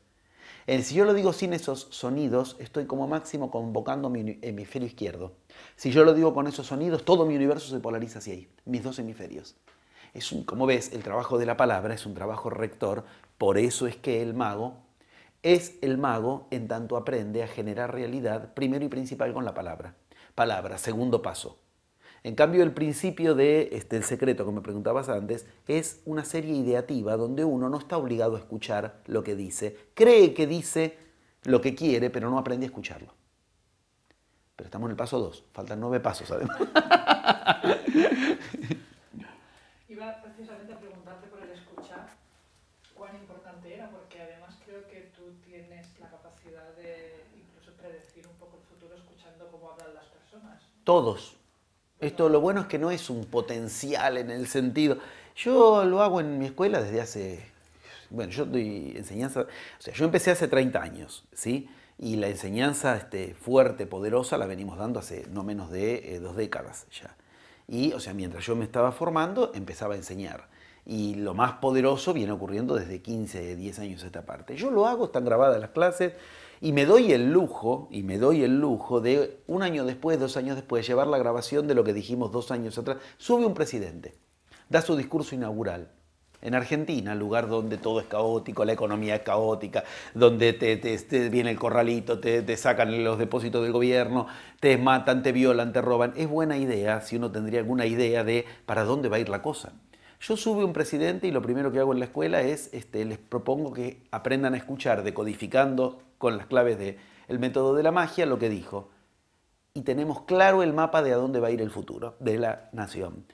A: Si yo lo digo sin esos sonidos, estoy como máximo convocando mi hemisferio izquierdo. Si yo lo digo con esos sonidos, todo mi universo se polariza hacia ahí, mis dos hemisferios. Es como ves, el trabajo de la palabra es un trabajo rector, por eso es que el mago es el mago en tanto aprende a generar realidad, primero y principal con la palabra. Palabra, segundo paso. En cambio, el principio de este, el secreto que me preguntabas antes es una serie ideativa donde uno no está obligado a escuchar lo que dice, cree que dice lo que quiere, pero no aprende a escucharlo. Pero estamos en el paso 2, faltan nueve pasos además.
B: Iba precisamente a preguntarte por el escuchar cuán importante era, porque además creo que tú tienes la capacidad de incluso predecir un poco el futuro escuchando cómo hablan las personas.
A: Todos. Esto lo bueno es que no es un potencial en el sentido. Yo lo hago en mi escuela desde hace. Bueno, yo doy enseñanza. O sea, yo empecé hace 30 años, ¿sí? Y la enseñanza este, fuerte, poderosa, la venimos dando hace no menos de eh, dos décadas ya. Y, o sea, mientras yo me estaba formando, empezaba a enseñar. Y lo más poderoso viene ocurriendo desde 15, 10 años esta parte. Yo lo hago, están grabadas las clases, y me doy el lujo, y me doy el lujo de un año después, dos años después, llevar la grabación de lo que dijimos dos años atrás. Sube un presidente, da su discurso inaugural. En Argentina, lugar donde todo es caótico, la economía es caótica, donde te, viene el corralito, te, sacan los depósitos del gobierno, te matan, te violan, te roban. Es buena idea, si uno tendría alguna idea de para dónde va a ir la cosa. Yo sube un presidente y lo primero que hago en la escuela es, este, les propongo que aprendan a escuchar, decodificando con las claves del método de la magia, lo que dijo. Y tenemos claro el mapa de a dónde va a ir el futuro de la nación.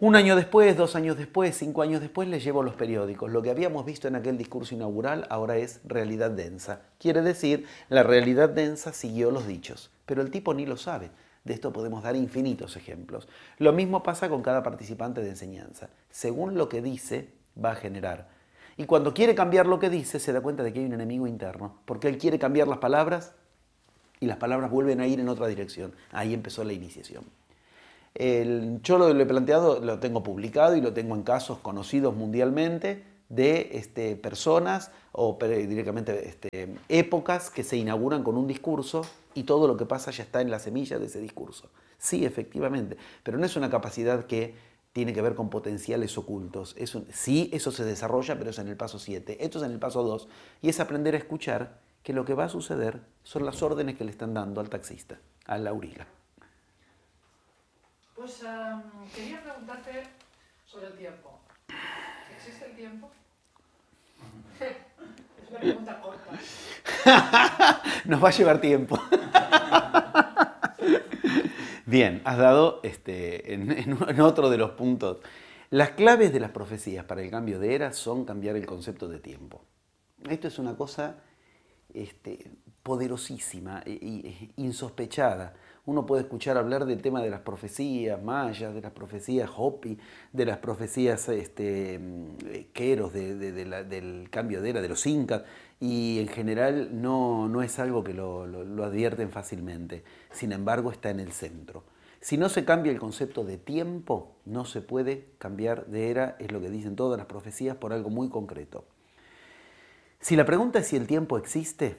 A: Un año después, dos años después, cinco años después, les llevo los periódicos. Lo que habíamos visto en aquel discurso inaugural ahora es realidad densa. Quiere decir, la realidad densa siguió los dichos, pero el tipo ni lo sabe. De esto podemos dar infinitos ejemplos. Lo mismo pasa con cada participante de enseñanza. Según lo que dice, va a generar. Y cuando quiere cambiar lo que dice, se da cuenta de que hay un enemigo interno, porque él quiere cambiar las palabras y las palabras vuelven a ir en otra dirección. Ahí empezó la iniciación. yo lo, he planteado, lo tengo publicado y lo tengo en casos conocidos mundialmente de este, personas o directamente este, épocas que se inauguran con un discurso y todo lo que pasa ya está en la semilla de ese discurso. Sí, efectivamente, pero no es una capacidad que tiene que ver con potenciales ocultos. sí, eso se desarrolla, pero es en el paso 7. Esto es en el paso 2. Y es aprender a escuchar que lo que va a suceder son las órdenes que le están dando al taxista, a la auriga.
B: Pues quería preguntarte sobre el tiempo. ¿Existe el tiempo? es una pregunta corta.
A: Nos va a llevar tiempo. Bien, has dado este, en, otro de los puntos. Las claves de las profecías para el cambio de era son cambiar el concepto de tiempo. Esto es una cosa este, poderosísima e, insospechada. Uno puede escuchar hablar del tema de las profecías mayas, de las profecías Hopi, de las profecías este, queros, del cambio de era, de los incas, y en general no, no es algo que lo, advierten fácilmente. Sin embargo, está en el centro. Si no se cambia el concepto de tiempo, no se puede cambiar de era, es lo que dicen todas las profecías, por algo muy concreto. Si la pregunta es si el tiempo existe,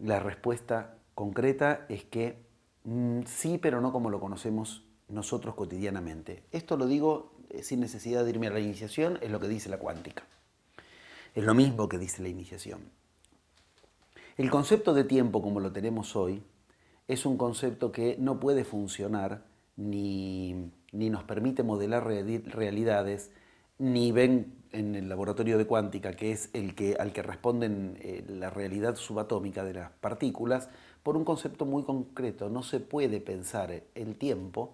A: la respuesta concreta es que mm, sí, pero no como lo conocemos nosotros cotidianamente. Esto lo digo eh, sin necesidad de irme a la iniciación, es lo que dice la cuántica. Es lo mismo que dice la iniciación. El concepto de tiempo como lo tenemos hoy es un concepto que no puede funcionar ni, nos permite modelar realidades, ni ven en el laboratorio de cuántica, que es el que, al que responden eh, la realidad subatómica de las partículas, por un concepto muy concreto. No se puede pensar el tiempo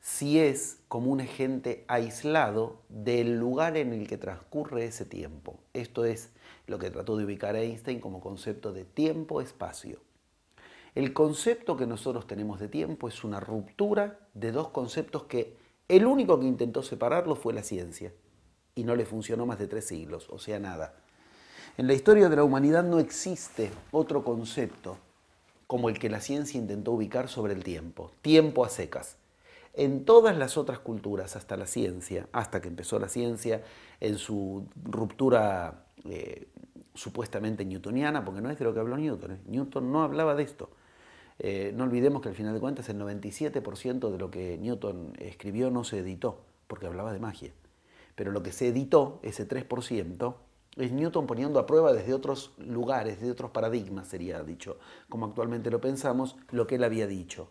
A: si es como un agente aislado del lugar en el que transcurre ese tiempo. Esto es lo que trató de ubicar Einstein como concepto de tiempo-espacio. El concepto que nosotros tenemos de tiempo es una ruptura de dos conceptos que el único que intentó separarlo fue la ciencia y no le funcionó más de tres siglos, o sea, nada. En la historia de la humanidad no existe otro concepto como el que la ciencia intentó ubicar sobre el tiempo, tiempo a secas. En todas las otras culturas, hasta la ciencia, hasta que empezó la ciencia en su ruptura eh, supuestamente newtoniana, porque no es de lo que habló Newton, ¿eh? Newton no hablaba de esto. Eh, no olvidemos que al final de cuentas el 97% de lo que Newton escribió no se editó, porque hablaba de magia. Pero lo que se editó, ese 3%, es Newton poniendo a prueba desde otros lugares, desde otros paradigmas, sería dicho, como actualmente lo pensamos, lo que él había dicho.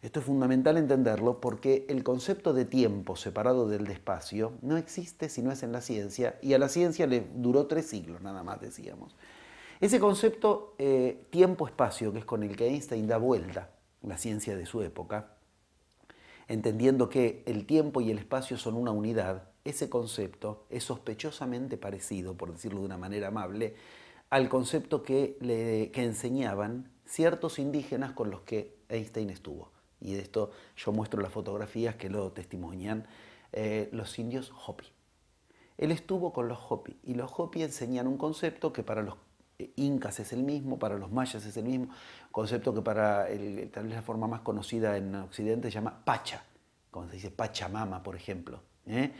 A: Esto es fundamental entenderlo porque el concepto de tiempo separado del espacio no existe si no es en la ciencia, y a la ciencia le duró tres siglos nada más, decíamos. Ese concepto eh, tiempo-espacio, que es con el que Einstein da vuelta la ciencia de su época, entendiendo que el tiempo y el espacio son una unidad, ese concepto es sospechosamente parecido, por decirlo de una manera amable, al concepto que, le, enseñaban ciertos indígenas con los que Einstein estuvo. Y de esto yo muestro las fotografías que lo testimonian eh, los indios Hopi. Él estuvo con los Hopi y los Hopi enseñan un concepto que para los incas es el mismo, para los mayas es el mismo, concepto que para tal vez la forma más conocida en Occidente se llama pacha, como se dice Pachamama, por ejemplo. ¿eh?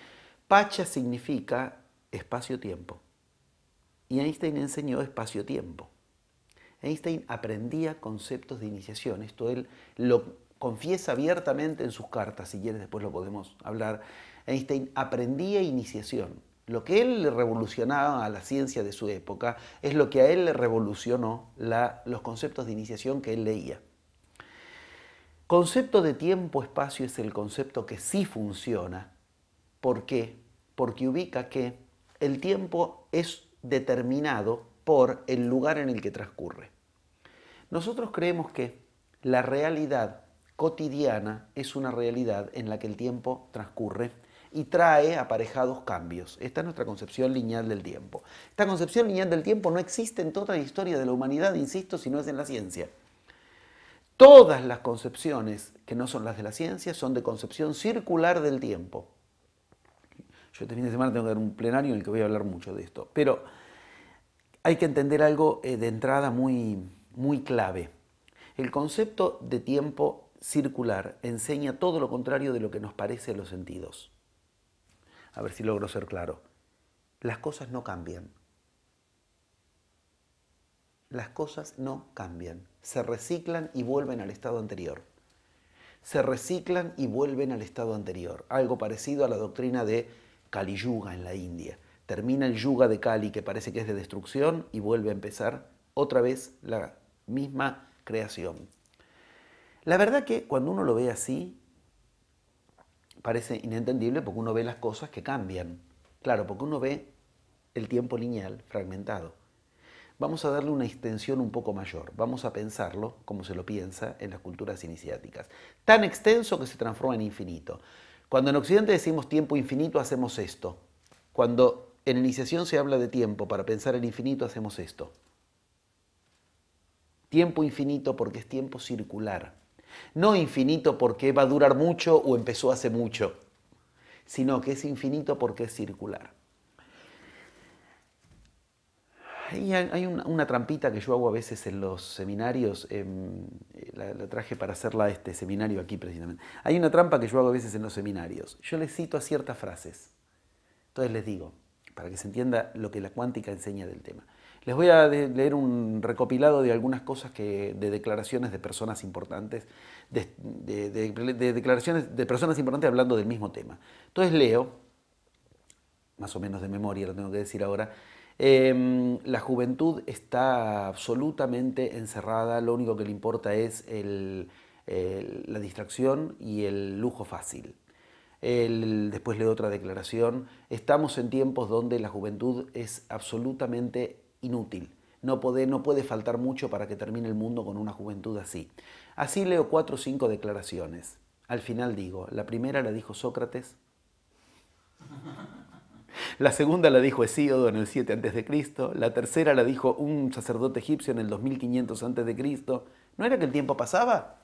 A: Pacha significa espacio-tiempo. Y Einstein enseñó espacio-tiempo. Einstein aprendía conceptos de iniciación, esto él lo confiesa abiertamente en sus cartas, si quieres después lo podemos hablar. Einstein aprendía iniciación, lo que él le revolucionaba a la ciencia de su época es lo que a él le revolucionó los conceptos de iniciación que él leía. Concepto de tiempo-espacio es el concepto que sí funciona. ¿Por qué? Porque ubica que el tiempo es determinado por el lugar en el que transcurre. Nosotros creemos que la realidad cotidiana es una realidad en la que el tiempo transcurre y trae aparejados cambios. Esta es nuestra concepción lineal del tiempo. Esta concepción lineal del tiempo no existe en toda la historia de la humanidad, insisto, si no es en la ciencia. Todas las concepciones que no son las de la ciencia son de concepción circular del tiempo. Yo este fin de semana tengo que dar un plenario en el que voy a hablar mucho de esto. Pero hay que entender algo eh, de entrada muy, muy clave. El concepto de tiempo circular enseña todo lo contrario de lo que nos parece a los sentidos a ver si logro ser claro. Las cosas no cambian. Las cosas no cambian. Se reciclan y vuelven al estado anterior. Se reciclan y vuelven al estado anterior. Algo parecido a la doctrina de Kali Yuga en la India. Termina el yuga de Kali, que parece que es de destrucción, y vuelve a empezar otra vez la misma creación. La verdad que cuando uno lo ve así, parece inentendible porque uno ve las cosas que cambian. Claro, porque uno ve el tiempo lineal fragmentado. Vamos a darle una extensión un poco mayor. Vamos a pensarlo como se lo piensa en las culturas iniciáticas. Tan extenso que se transforma en infinito. Cuando en Occidente decimos tiempo infinito, hacemos esto. Cuando en iniciación se habla de tiempo para pensar en infinito, hacemos esto. Tiempo infinito porque es tiempo circular. No infinito porque va a durar mucho o empezó hace mucho, sino que es infinito porque es circular. hay una, trampita que yo hago a veces en los seminarios, em, la, traje para hacerla este seminario aquí precisamente. Hay una trampa que yo hago a veces en los seminarios. Yo les cito a ciertas frases. Entonces les digo, para que se entienda lo que la cuántica enseña del tema. Les voy a leer un recopilado de algunas cosas que, de declaraciones de personas importantes, de, de declaraciones de personas importantes hablando del mismo tema. Entonces leo, más o menos de memoria lo tengo que decir ahora, Em, la juventud está absolutamente encerrada, lo único que le importa es la distracción y el lujo fácil. después leo otra declaración, estamos en tiempos donde la juventud es absolutamente inútil. No puede, no puede faltar mucho para que termine el mundo con una juventud así. Así leo cuatro o cinco declaraciones. Al final digo, la primera la dijo Sócrates, la segunda la dijo Hesíodo en el 7 a.C., la tercera la dijo un sacerdote egipcio en el 2500 a.C. ¿No era que el tiempo pasaba?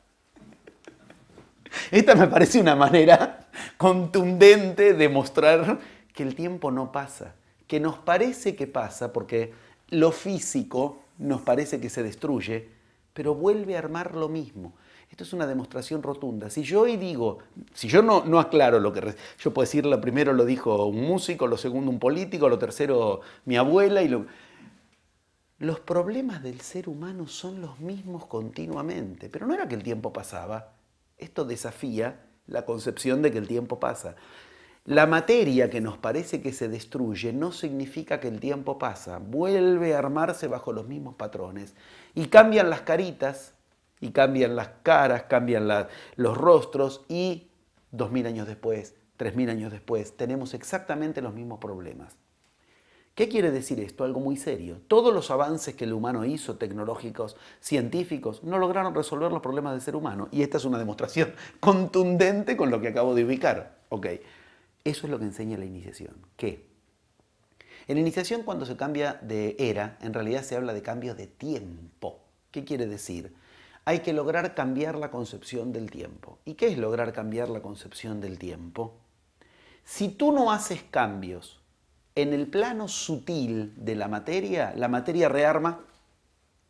A: Esta me parece una manera contundente de mostrar que el tiempo no pasa, que nos parece que pasa porque lo físico nos parece que se destruye, pero vuelve a armar lo mismo. Esto es una demostración rotunda. Si yo hoy digo, si yo no, aclaro lo que... Yo puedo decir, lo primero lo dijo un músico, lo segundo un político, lo tercero mi abuela y lo... Los problemas del ser humano son los mismos continuamente, pero no era que el tiempo pasaba. Esto desafía la concepción de que el tiempo pasa. La materia que nos parece que se destruye no significa que el tiempo pasa, vuelve a armarse bajo los mismos patrones y cambian las caritas y cambian las caras, cambian los rostros y dos mil años después, tres mil años después, tenemos exactamente los mismos problemas. ¿Qué quiere decir esto? Algo muy serio. Todos los avances que el humano hizo, tecnológicos, científicos, no lograron resolver los problemas del ser humano. Y esta es una demostración contundente con lo que acabo de ubicar. Ok, eso es lo que enseña la iniciación. ¿Qué? En la iniciación cuando se cambia de era, en realidad se habla de cambio de tiempo. ¿Qué quiere decir? hay que lograr cambiar la concepción del tiempo. ¿Y qué es lograr cambiar la concepción del tiempo? Si tú no haces cambios en el plano sutil de la materia, la materia rearma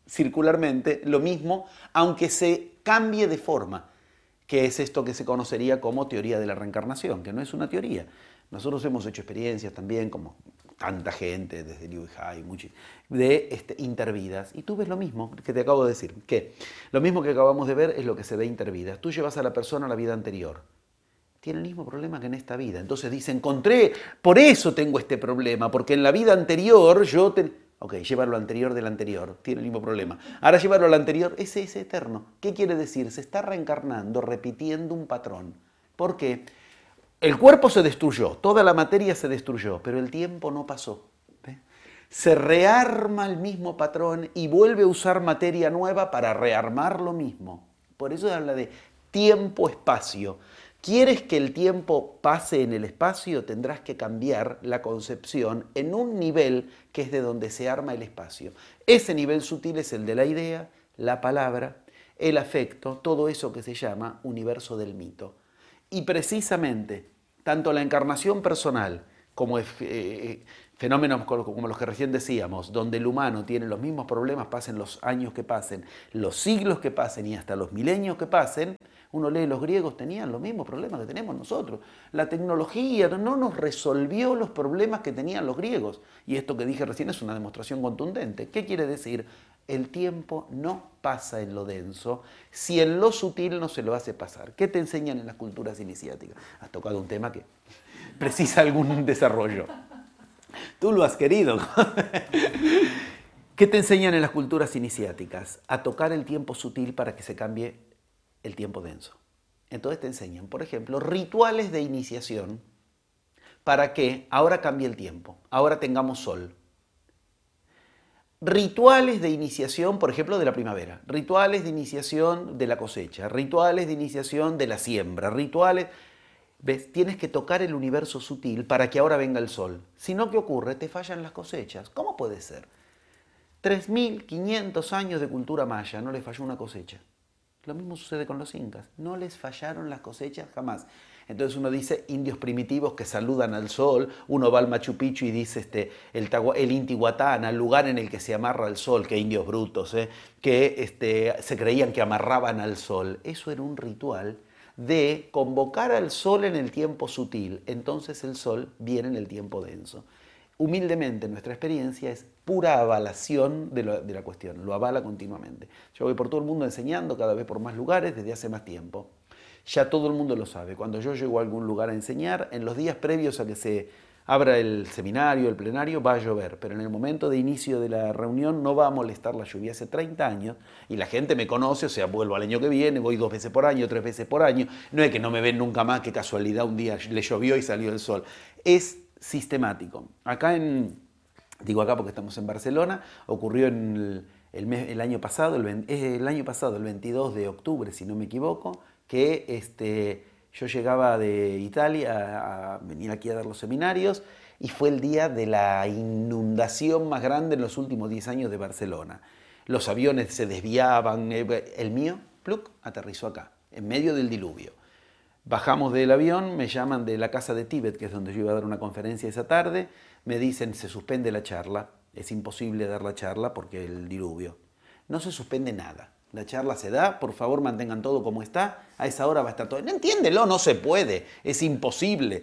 A: circularmente lo mismo, aunque se cambie de forma, que es esto que se conocería como teoría de la reencarnación, que no es una teoría. Nosotros hemos hecho experiencias también, como tanta gente, desde Liu Hai, de este, intervidas. Y tú ves lo mismo que te acabo de decir, que lo mismo que acabamos de ver es lo que se ve intervidas. Tú llevas a la persona a la vida anterior. Tiene el mismo problema que en esta vida. Entonces dice, encontré, por eso tengo este problema, porque en la vida anterior yo... Te... Ok, llevarlo anterior del anterior, tiene el mismo problema. Ahora llevarlo al anterior, ese es eterno. ¿Qué quiere decir? Se está reencarnando, repitiendo un patrón. ¿Por qué? El cuerpo se destruyó, toda la materia se destruyó, pero el tiempo no pasó. Se rearma el mismo patrón y vuelve a usar materia nueva para rearmar lo mismo. Por eso habla de tiempo-espacio. ¿Quieres que el tiempo pase en el espacio? Tendrás que cambiar la concepción en un nivel que es de donde se arma el espacio. Ese nivel sutil es el de la idea, la palabra, el afecto, todo eso que se llama universo del mito. Y precisamente tanto la encarnación personal como eh, eh, fenómenos como los que recién decíamos, donde el humano tiene los mismos problemas, pasen los años que pasen, los siglos que pasen y hasta los milenios que pasen, uno lee los griegos tenían los mismos problemas que tenemos nosotros. La tecnología no nos resolvió los problemas que tenían los griegos. Y esto que dije recién es una demostración contundente. ¿Qué quiere decir? El tiempo no pasa en lo denso si en lo sutil no se lo hace pasar. ¿Qué te enseñan en las culturas iniciáticas? Has tocado un tema que precisa algún desarrollo. Tú lo has querido. ¿Qué te enseñan en las culturas iniciáticas? A tocar el tiempo sutil para que se cambie el tiempo denso. Entonces te enseñan, por ejemplo, rituales de iniciación para que ahora cambie el tiempo, ahora tengamos sol, rituales de iniciación, por ejemplo, de la primavera, rituales de iniciación de la cosecha, rituales de iniciación de la siembra, rituales... ¿Ves? Tienes que tocar el universo sutil para que ahora venga el sol. Si no, ¿qué ocurre? Te fallan las cosechas. ¿Cómo puede ser? 3.500 años de cultura maya, no le falló una cosecha. Lo mismo sucede con los incas. No les fallaron las cosechas jamás. Entonces uno dice indios primitivos que saludan al sol, uno va al Machu Picchu y dice este, el, el Intihuatán, al lugar en el que se amarra el sol, que indios brutos, ¿eh? que este, se creían que amarraban al sol. Eso era un ritual de convocar al sol en el tiempo sutil, entonces el sol viene en el tiempo denso. Humildemente nuestra experiencia es pura avalación de, la cuestión, lo avala continuamente. Yo voy por todo el mundo enseñando cada vez por más lugares desde hace más tiempo ya todo el mundo lo sabe. Cuando yo llego a algún lugar a enseñar, en los días previos a que se abra el seminario, el plenario, va a llover, pero en el momento de inicio de la reunión no va a molestar la lluvia. Hace 30 años y la gente me conoce, o sea, vuelvo al año que viene, voy dos veces por año, tres veces por año. No es que no me ven nunca más, que casualidad un día le llovió y salió el sol. Es sistemático. Acá en, digo acá porque estamos en Barcelona, ocurrió en el, año pasado, el, el año pasado, el 22 de octubre, si no me equivoco, que este, yo llegaba de Italia a, venir aquí a dar los seminarios y fue el día de la inundación más grande en los últimos 10 años de Barcelona. Los aviones se desviaban, eh, el mío, pluk, aterrizó acá, en medio del diluvio. Bajamos del avión, me llaman de la casa de Tíbet, que es donde yo iba a dar una conferencia esa tarde, me dicen se suspende la charla, es imposible dar la charla porque el diluvio. No se suspende nada la charla se da, por favor mantengan todo como está, a esa hora va a estar todo. No entiéndelo, no se puede, es imposible.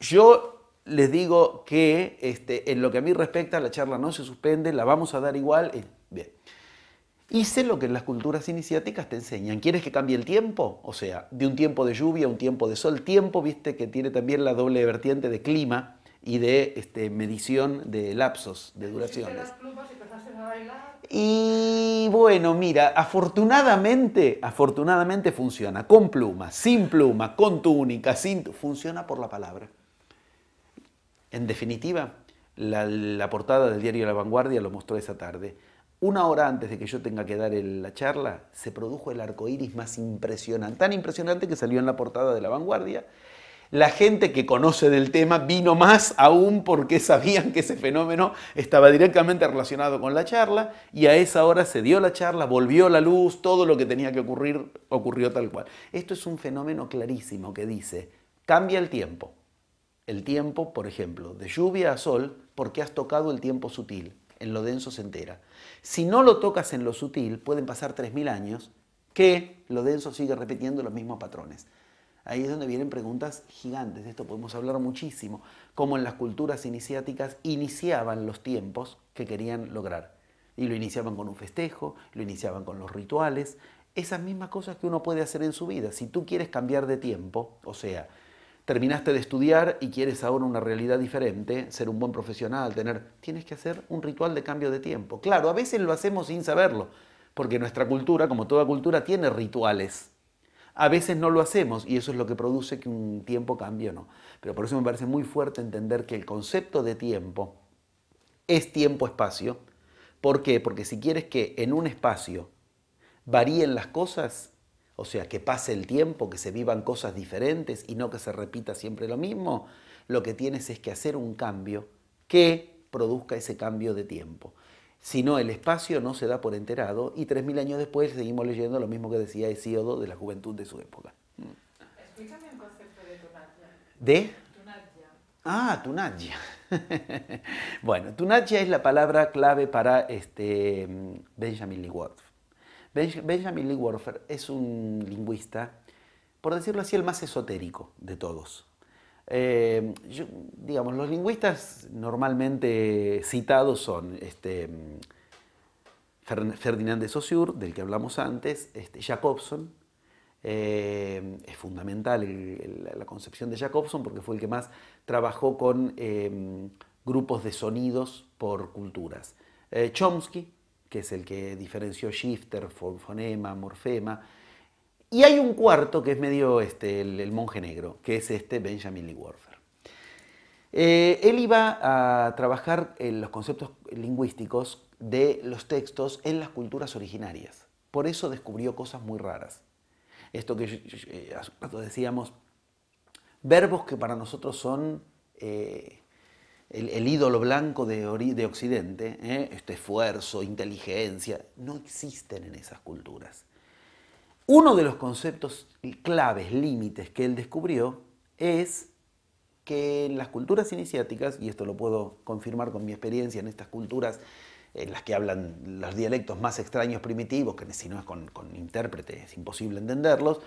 A: Yo les digo que este, en lo que a mí respecta, la charla no se suspende, la vamos a dar igual. Eh, bien. Hice lo que las culturas iniciáticas te enseñan. ¿Quieres que cambie el tiempo? O sea, de un tiempo de lluvia a un tiempo de sol. Tiempo, viste, que tiene también la doble vertiente de clima y de este, medición de lapsos, de duraciones. Y bueno, mira, afortunadamente, afortunadamente funciona con pluma, sin pluma, con túnica, sin funciona por la palabra. En definitiva, la, portada del diario La Vanguardia lo mostró esa tarde. Una hora antes de que yo tenga que dar la charla, se produjo el arco iris más impresionante, tan impresionante que salió en la portada de La Vanguardia la gente que conoce del tema vino más aún porque sabían que ese fenómeno estaba directamente relacionado con la charla y a esa hora se dio la charla, volvió la luz, todo lo que tenía que ocurrir ocurrió tal cual. Esto es un fenómeno clarísimo que dice, cambia el tiempo. El tiempo, por ejemplo, de lluvia a sol, porque has tocado el tiempo sutil, en lo denso se entera. Si no lo tocas en lo sutil, pueden pasar 3.000 años que lo denso sigue repitiendo los mismos patrones. Ahí es donde vienen preguntas gigantes, de esto podemos hablar muchísimo, cómo en las culturas iniciáticas iniciaban los tiempos que querían lograr. Y lo iniciaban con un festejo, lo iniciaban con los rituales, esas mismas cosas que uno puede hacer en su vida. Si tú quieres cambiar de tiempo, o sea, terminaste de estudiar y quieres ahora una realidad diferente, ser un buen profesional, tener, tienes que hacer un ritual de cambio de tiempo. Claro, a veces lo hacemos sin saberlo, porque nuestra cultura, como toda cultura, tiene rituales a veces no lo hacemos y eso es lo que produce que un tiempo cambie o no. Pero por eso me parece muy fuerte entender que el concepto de tiempo es tiempo-espacio. ¿Por qué? Porque si quieres que en un espacio varíen las cosas, o sea, que pase el tiempo, que se vivan cosas diferentes y no que se repita siempre lo mismo, lo que tienes es que hacer un cambio que produzca ese cambio de tiempo. Si no, el espacio no se da por enterado y 3.000 años después seguimos leyendo lo mismo que decía Hesíodo de la juventud de su época.
B: Explícame el concepto de Tunatya.
A: ¿De? Ah, Tunatya. bueno, Tunatya es la palabra clave para este, Benjamin Lee Worf. Benjamin Lee Worf es un lingüista, por decirlo así, el más esotérico de todos. Eh, digamos, los lingüistas normalmente citados son este, Ferdinand de Saussure, del que hablamos antes, este, Jacobson, eh, es fundamental la concepción de Jacobson porque fue el que más trabajó con em, grupos de sonidos por culturas. Eh, Chomsky, que es el que diferenció shifter, fonema, morfema, y hay un cuarto que es medio este, el, monje negro, que es este Benjamin Lee Warfer. Eh, él iba a trabajar en los conceptos lingüísticos de los textos en las culturas originarias. Por eso descubrió cosas muy raras. Esto que eh, decíamos, verbos que para nosotros son eh, el, ídolo blanco de, de Occidente, este esfuerzo, inteligencia, no existen en esas culturas. Uno de los conceptos claves, límites que él descubrió es que en las culturas iniciáticas, y esto lo puedo confirmar con mi experiencia en estas culturas en las que hablan los dialectos más extraños primitivos, que si no es con, con intérprete es imposible entenderlos,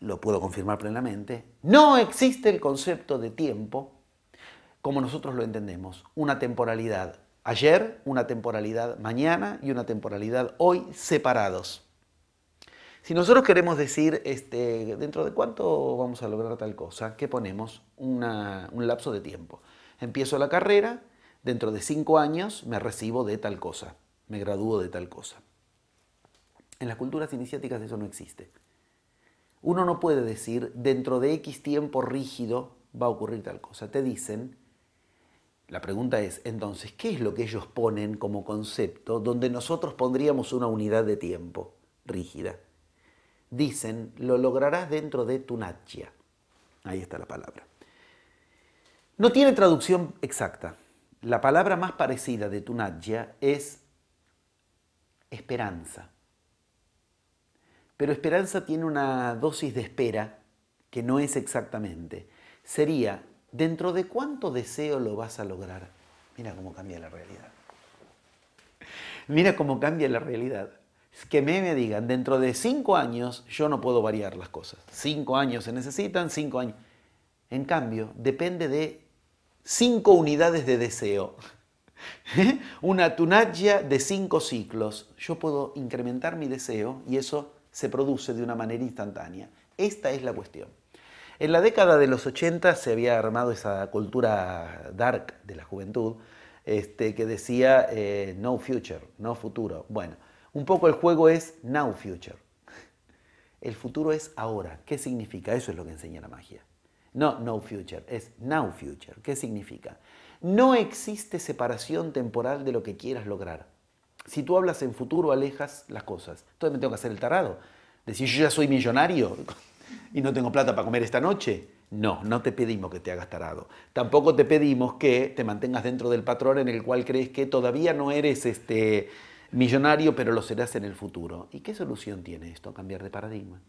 A: lo puedo confirmar plenamente, no existe el concepto de tiempo como nosotros lo entendemos, una temporalidad ayer, una temporalidad mañana y una temporalidad hoy separados. Si nosotros queremos decir, este, dentro de cuánto vamos a lograr tal cosa, ¿qué ponemos? un lapso de tiempo. Empiezo la carrera, dentro de cinco años me recibo de tal cosa, me gradúo de tal cosa. En las culturas iniciáticas eso no existe. Uno no puede decir, dentro de X tiempo rígido va a ocurrir tal cosa. Te dicen, la pregunta es, entonces, ¿qué es lo que ellos ponen como concepto donde nosotros pondríamos una unidad de tiempo rígida? Dicen, lo lograrás dentro de tu natya. Ahí está la palabra. No tiene traducción exacta. La palabra más parecida de tunatya es esperanza. Pero esperanza tiene una dosis de espera que no es exactamente. Sería, ¿dentro de cuánto deseo lo vas a lograr? Mira cómo cambia la realidad. Mira cómo cambia la realidad. Que me, me digan, dentro de cinco años yo no puedo variar las cosas. Cinco años se necesitan, cinco años. En cambio, depende de cinco unidades de deseo. Una tunaya de cinco ciclos. Yo puedo incrementar mi deseo y eso se produce de una manera instantánea. Esta es la cuestión. En la década de los 80 se había armado esa cultura dark de la juventud este, que decía eh, no future, no futuro. Bueno, un poco el juego es now future. El futuro es ahora. ¿Qué significa? Eso es lo que enseña la magia. No no future, es now future. ¿Qué significa? No existe separación temporal de lo que quieras lograr. Si tú hablas en futuro, alejas las cosas. Entonces me tengo que hacer el tarado. Decir, yo ya soy millonario y no tengo plata para comer esta noche. No, no te pedimos que te hagas tarado. Tampoco te pedimos que te mantengas dentro del patrón en el cual crees que todavía no eres este, millonario, pero lo serás en el futuro. ¿Y qué solución tiene esto? Cambiar de paradigma.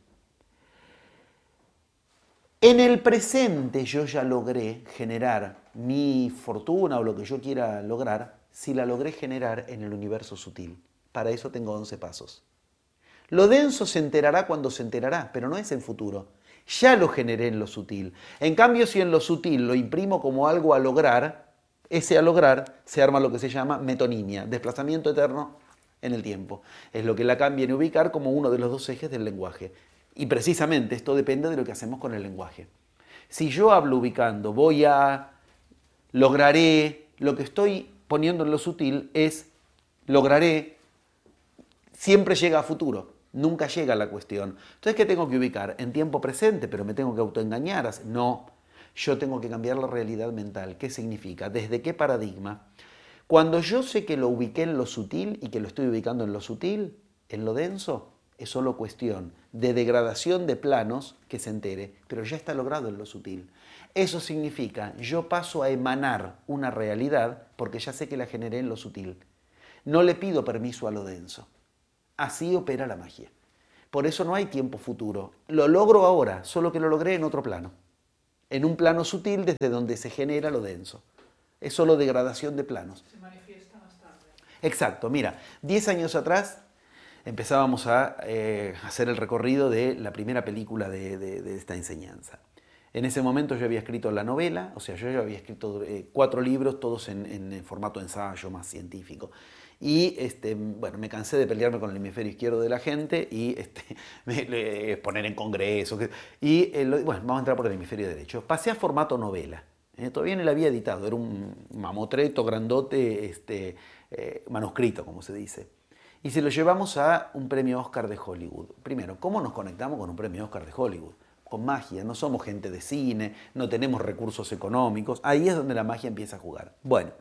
A: En el presente yo ya logré generar mi fortuna o lo que yo quiera lograr si la logré generar en el universo sutil. Para eso tengo 11 pasos. Lo denso se enterará cuando se enterará, pero no es en futuro. Ya lo generé en lo sutil. En cambio, si en lo sutil lo imprimo como algo a lograr, ese a lograr se arma lo que se llama metonimia, desplazamiento eterno en el tiempo. Es lo que la cambia a ubicar como uno de los dos ejes del lenguaje. Y precisamente esto depende de lo que hacemos con el lenguaje. Si yo hablo ubicando, voy a, lograré, lo que estoy poniendo en lo sutil es, lograré, siempre llega a futuro, nunca llega la cuestión. Entonces, ¿qué tengo que ubicar? En tiempo presente, pero me tengo que autoengañar. No, yo tengo que cambiar la realidad mental. ¿Qué significa? ¿Desde qué paradigma? Cuando yo sé que lo ubiqué en lo sutil y que lo estoy ubicando en lo sutil, en lo denso, es solo cuestión de degradación de planos que se entere, pero ya está logrado en lo sutil. Eso significa, yo paso a emanar una realidad porque ya sé que la generé en lo sutil. No le pido permiso a lo denso. Así opera la magia. Por eso no hay tiempo futuro. Lo logro ahora, solo que lo logré en otro plano. En un plano sutil desde donde se genera lo denso. Es solo degradación de planos.
B: Se manifiesta más tarde.
A: Exacto. Mira, 10 años atrás empezábamos a eh, hacer el recorrido de la primera película de, esta enseñanza. En ese momento yo había escrito la novela, o sea, yo ya había escrito eh, cuatro libros, todos en, en, formato ensayo más científico. Y este, bueno, me cansé de pelearme con el hemisferio izquierdo de la gente y este, me, poner en congreso. Y bueno, vamos a entrar por el hemisferio derecho. Pasé a formato novela. ¿Eh? todavía no la había editado, era un mamotreto grandote, este, manuscrito, como se dice y se lo llevamos a un premio Oscar de Hollywood. Primero, ¿cómo nos conectamos con un premio Oscar de Hollywood? Con magia, no somos gente de cine, no tenemos recursos económicos, ahí es donde la magia empieza a jugar. Bueno,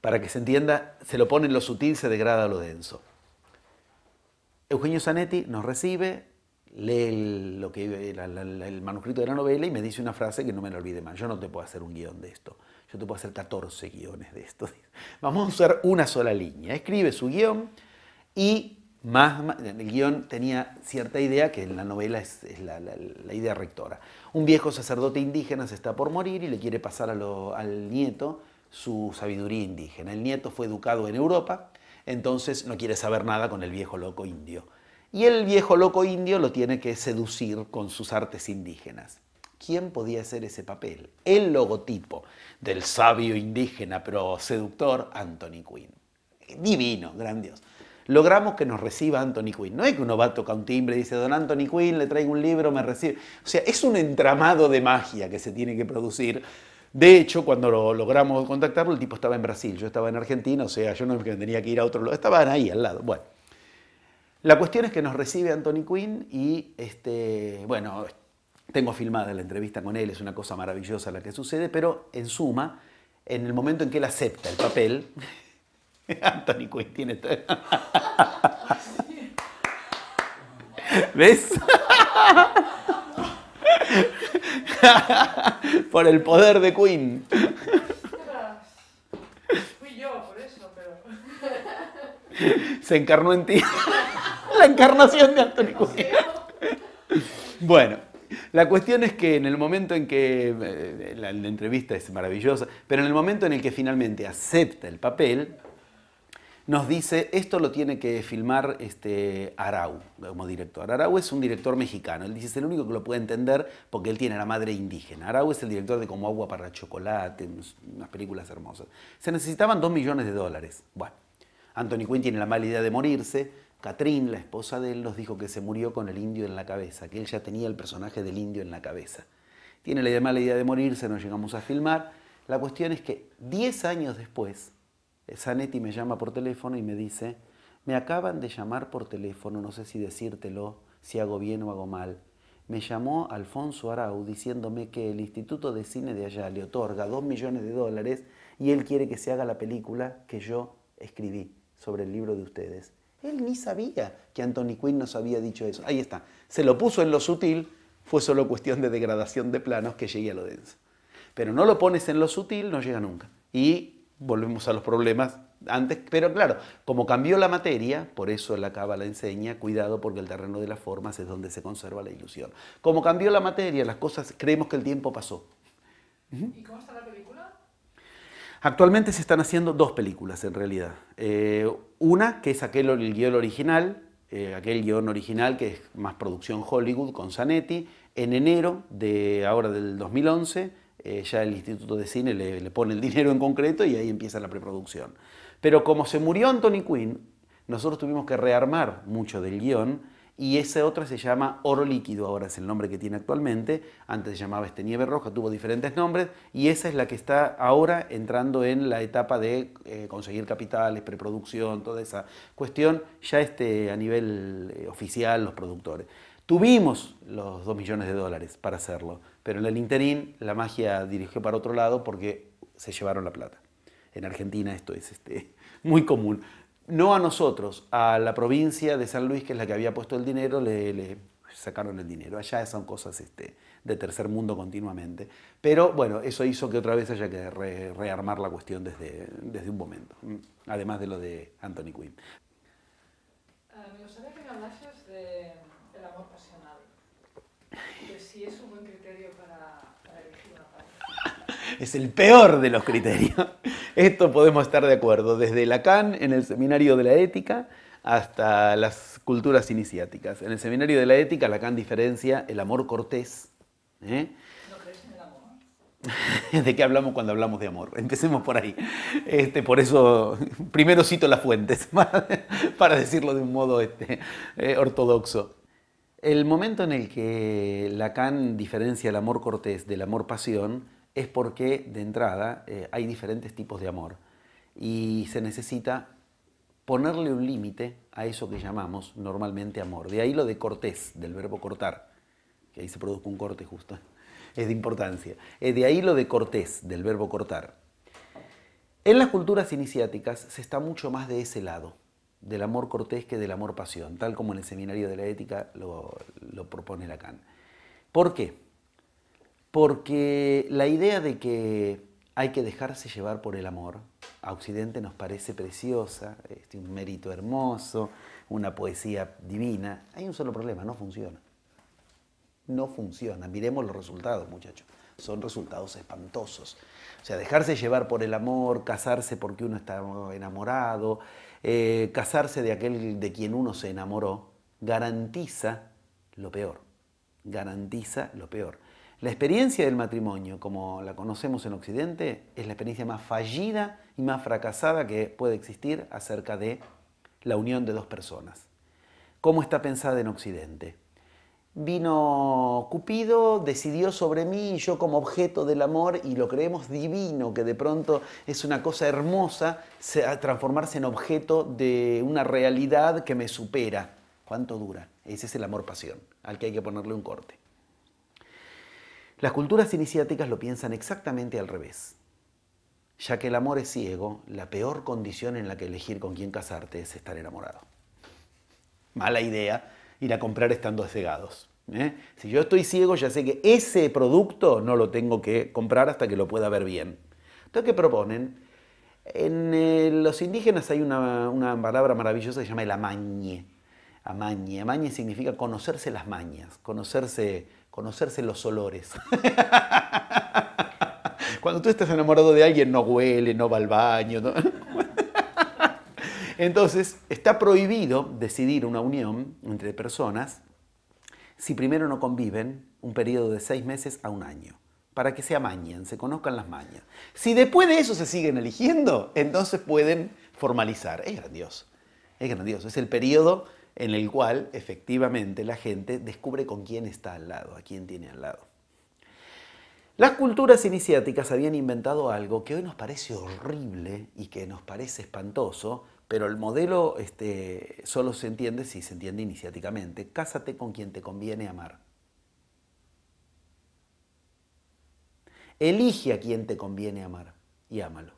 A: para que se entienda, se lo pone en lo sutil, se degrada lo denso. Eugenio Zanetti nos recibe, lee lo que, el manuscrito de la novela y me dice una frase que no me la olvide más. Yo no te puedo hacer un guion de esto. Yo te puedo hacer 14 guiones de esto. Vamos a usar una sola línea. Escribe su guion y Más, el guion tenía cierta idea que en la novela es, la, idea rectora. Un viejo sacerdote indígena se está por morir y le quiere pasar al nieto su sabiduría indígena. El nieto fue educado en Europa, entonces no quiere saber nada con el viejo loco indio. Y el viejo loco indio lo tiene que seducir con sus artes indígenas. ¿Quién podía hacer ese papel? El logotipo del sabio indígena pero seductor Anthony Quinn. Divino, grandioso. Logramos que nos reciba Anthony Quinn. No es que uno va a tocar un timbre y dice, don Anthony Quinn, le traigo un libro, me recibe. O sea, es un entramado de magia que se tiene que producir. De hecho, cuando lo logramos contactarlo, el tipo estaba en Brasil, yo estaba en Argentina, o sea, yo no tenía que ir a otro lado, estaban ahí al lado. Bueno, la cuestión es que nos recibe Anthony Quinn y, este, bueno, tengo filmada la entrevista con él, es una cosa maravillosa la que sucede, pero en suma, en el momento en que él acepta el papel, Anthony Quinn tiene todo. ¿Ves? por el poder de Quinn.
B: Fui yo por eso, pero.
A: Se encarnó en ti. La encarnación de Anthony Quinn. Bueno. La cuestión es que en el momento en que, eh, la, entrevista es maravillosa, pero en el momento en el que finalmente acepta el papel, nos dice, esto lo tiene que filmar este Arau como director. Arau es un director mexicano, él dice, es el único que lo puede entender porque él tiene la madre indígena. Arau es el director de Como agua para chocolate, unas películas hermosas. Se necesitaban dos millones de dólares. Bueno, Anthony Quinn tiene la mala idea de morirse, Catherine, la esposa de él, nos dijo que se murió con el indio en la cabeza, que él ya tenía el personaje del indio en la cabeza. Tiene la mala idea de morirse, nos llegamos a filmar. La cuestión es que 10 años después, Zanetti me llama por teléfono y me dice, me acaban de llamar por teléfono, no sé si decírtelo, si hago bien o hago mal. Me llamó Alfonso Arau diciéndome que el Instituto de Cine de allá le otorga dos millones de dólares y él quiere que se haga la película que yo escribí sobre el libro de ustedes. Él ni sabía que Anthony Quinn nos había dicho eso. Ahí está. Se lo puso en lo sutil, fue solo cuestión de degradación de planos que llegue a lo denso. Pero no lo pones en lo sutil, no llega nunca. Y volvemos a los problemas antes, pero claro, como cambió la materia, por eso la cábala enseña, cuidado porque el terreno de las formas es donde se conserva la ilusión. Como cambió la materia, las cosas, creemos que el tiempo pasó.
B: ¿Y cómo está la película?
A: Actualmente se están haciendo dos películas en realidad. Eh, una, que es aquel el guion original, eh, aquel guion original que es más producción Hollywood con Zanetti, en enero de ahora del 2011 eh, ya el Instituto de Cine le, pone el dinero en concreto y ahí empieza la preproducción. Pero como se murió Anthony Quinn, nosotros tuvimos que rearmar mucho del guion y esa otra se llama Oro Líquido, ahora es el nombre que tiene actualmente, antes se llamaba este Nieve Roja, tuvo diferentes nombres y esa es la que está ahora entrando en la etapa de eh, conseguir capitales, preproducción, toda esa cuestión, ya este, a nivel eh, oficial, los productores. Tuvimos los 2 millones de dólares para hacerlo, pero en el interín la magia dirigió para otro lado porque se llevaron la plata. En Argentina esto es este, muy común. No a nosotros, a la provincia de San Luis, que es la que había puesto el dinero, le, sacaron el dinero. Allá son cosas este, de tercer mundo continuamente. Pero bueno, eso hizo que otra vez haya que rearmar la cuestión desde, desde un momento, además de lo de Anthony Quinn.
B: Uh, me gustaría que me hablases de amor pasional. si es un buen criterio para, elegir una pareja.
A: Es el peor de los criterios. Esto podemos estar de acuerdo, desde Lacan en el Seminario de la Ética hasta las culturas iniciáticas. En el Seminario de la Ética, Lacan diferencia el amor cortés.
B: ¿No crees en el amor?
A: ¿De qué hablamos cuando hablamos de amor? Empecemos por ahí. Este, por eso, primero cito las fuentes, para, decirlo de un modo este, eh, ortodoxo. El momento en el que Lacan diferencia el amor cortés del amor pasión es porque, de entrada, eh, hay diferentes tipos de amor y se necesita ponerle un límite a eso que llamamos normalmente amor. De ahí lo de cortés, del verbo cortar, que ahí se produce un corte justo, es de importancia. Eh, de ahí lo de cortés, del verbo cortar. En las culturas iniciáticas se está mucho más de ese lado del amor cortés que del amor pasión, tal como en el seminario de la ética lo, propone Lacan. ¿Por qué? Porque la idea de que hay que dejarse llevar por el amor a Occidente nos parece preciosa, este, un mérito hermoso, una poesía divina. Hay un solo problema, no funciona. No funciona. Miremos los resultados, muchachos. Son resultados espantosos. O sea, dejarse llevar por el amor, casarse porque uno está enamorado, eh, casarse de aquel de quien uno se enamoró, garantiza lo peor. Garantiza lo peor. La experiencia del matrimonio, como la conocemos en Occidente, es la experiencia más fallida y más fracasada que puede existir acerca de la unión de dos personas. ¿Cómo está pensada en Occidente? Vino Cupido, decidió sobre mí y yo como objeto del amor y lo creemos divino, que de pronto es una cosa hermosa transformarse en objeto de una realidad que me supera. ¿Cuánto dura? Ese es el amor-pasión, al que hay que ponerle un corte. Las culturas iniciáticas lo piensan exactamente al revés. Ya que el amor es ciego, la peor condición en la que elegir con quién casarte es estar enamorado. Mala idea ir a comprar estando cegados. ¿eh? Si yo estoy ciego, ya sé que ese producto no lo tengo que comprar hasta que lo pueda ver bien. Entonces, ¿qué proponen? En eh, los indígenas hay una, palabra maravillosa que se llama el amañe. Amañe. Amañe significa conocerse las mañas, conocerse conocerse los olores. Cuando tú estás enamorado de alguien no huele, no va al baño. Entonces, está prohibido decidir una unión entre personas si primero no conviven un periodo de seis meses a un año, para que se amañen, se conozcan las mañas. Si después de eso se siguen eligiendo, entonces pueden formalizar. Es grandioso, es grandioso. Es el periodo en el cual efectivamente la gente descubre con quién está al lado, a quién tiene al lado. Las culturas iniciáticas habían inventado algo que hoy nos parece horrible y que nos parece espantoso, pero el modelo este, solo se entiende si se entiende iniciáticamente. Cásate con quien te conviene amar. Elige a quien te conviene amar y ámalo.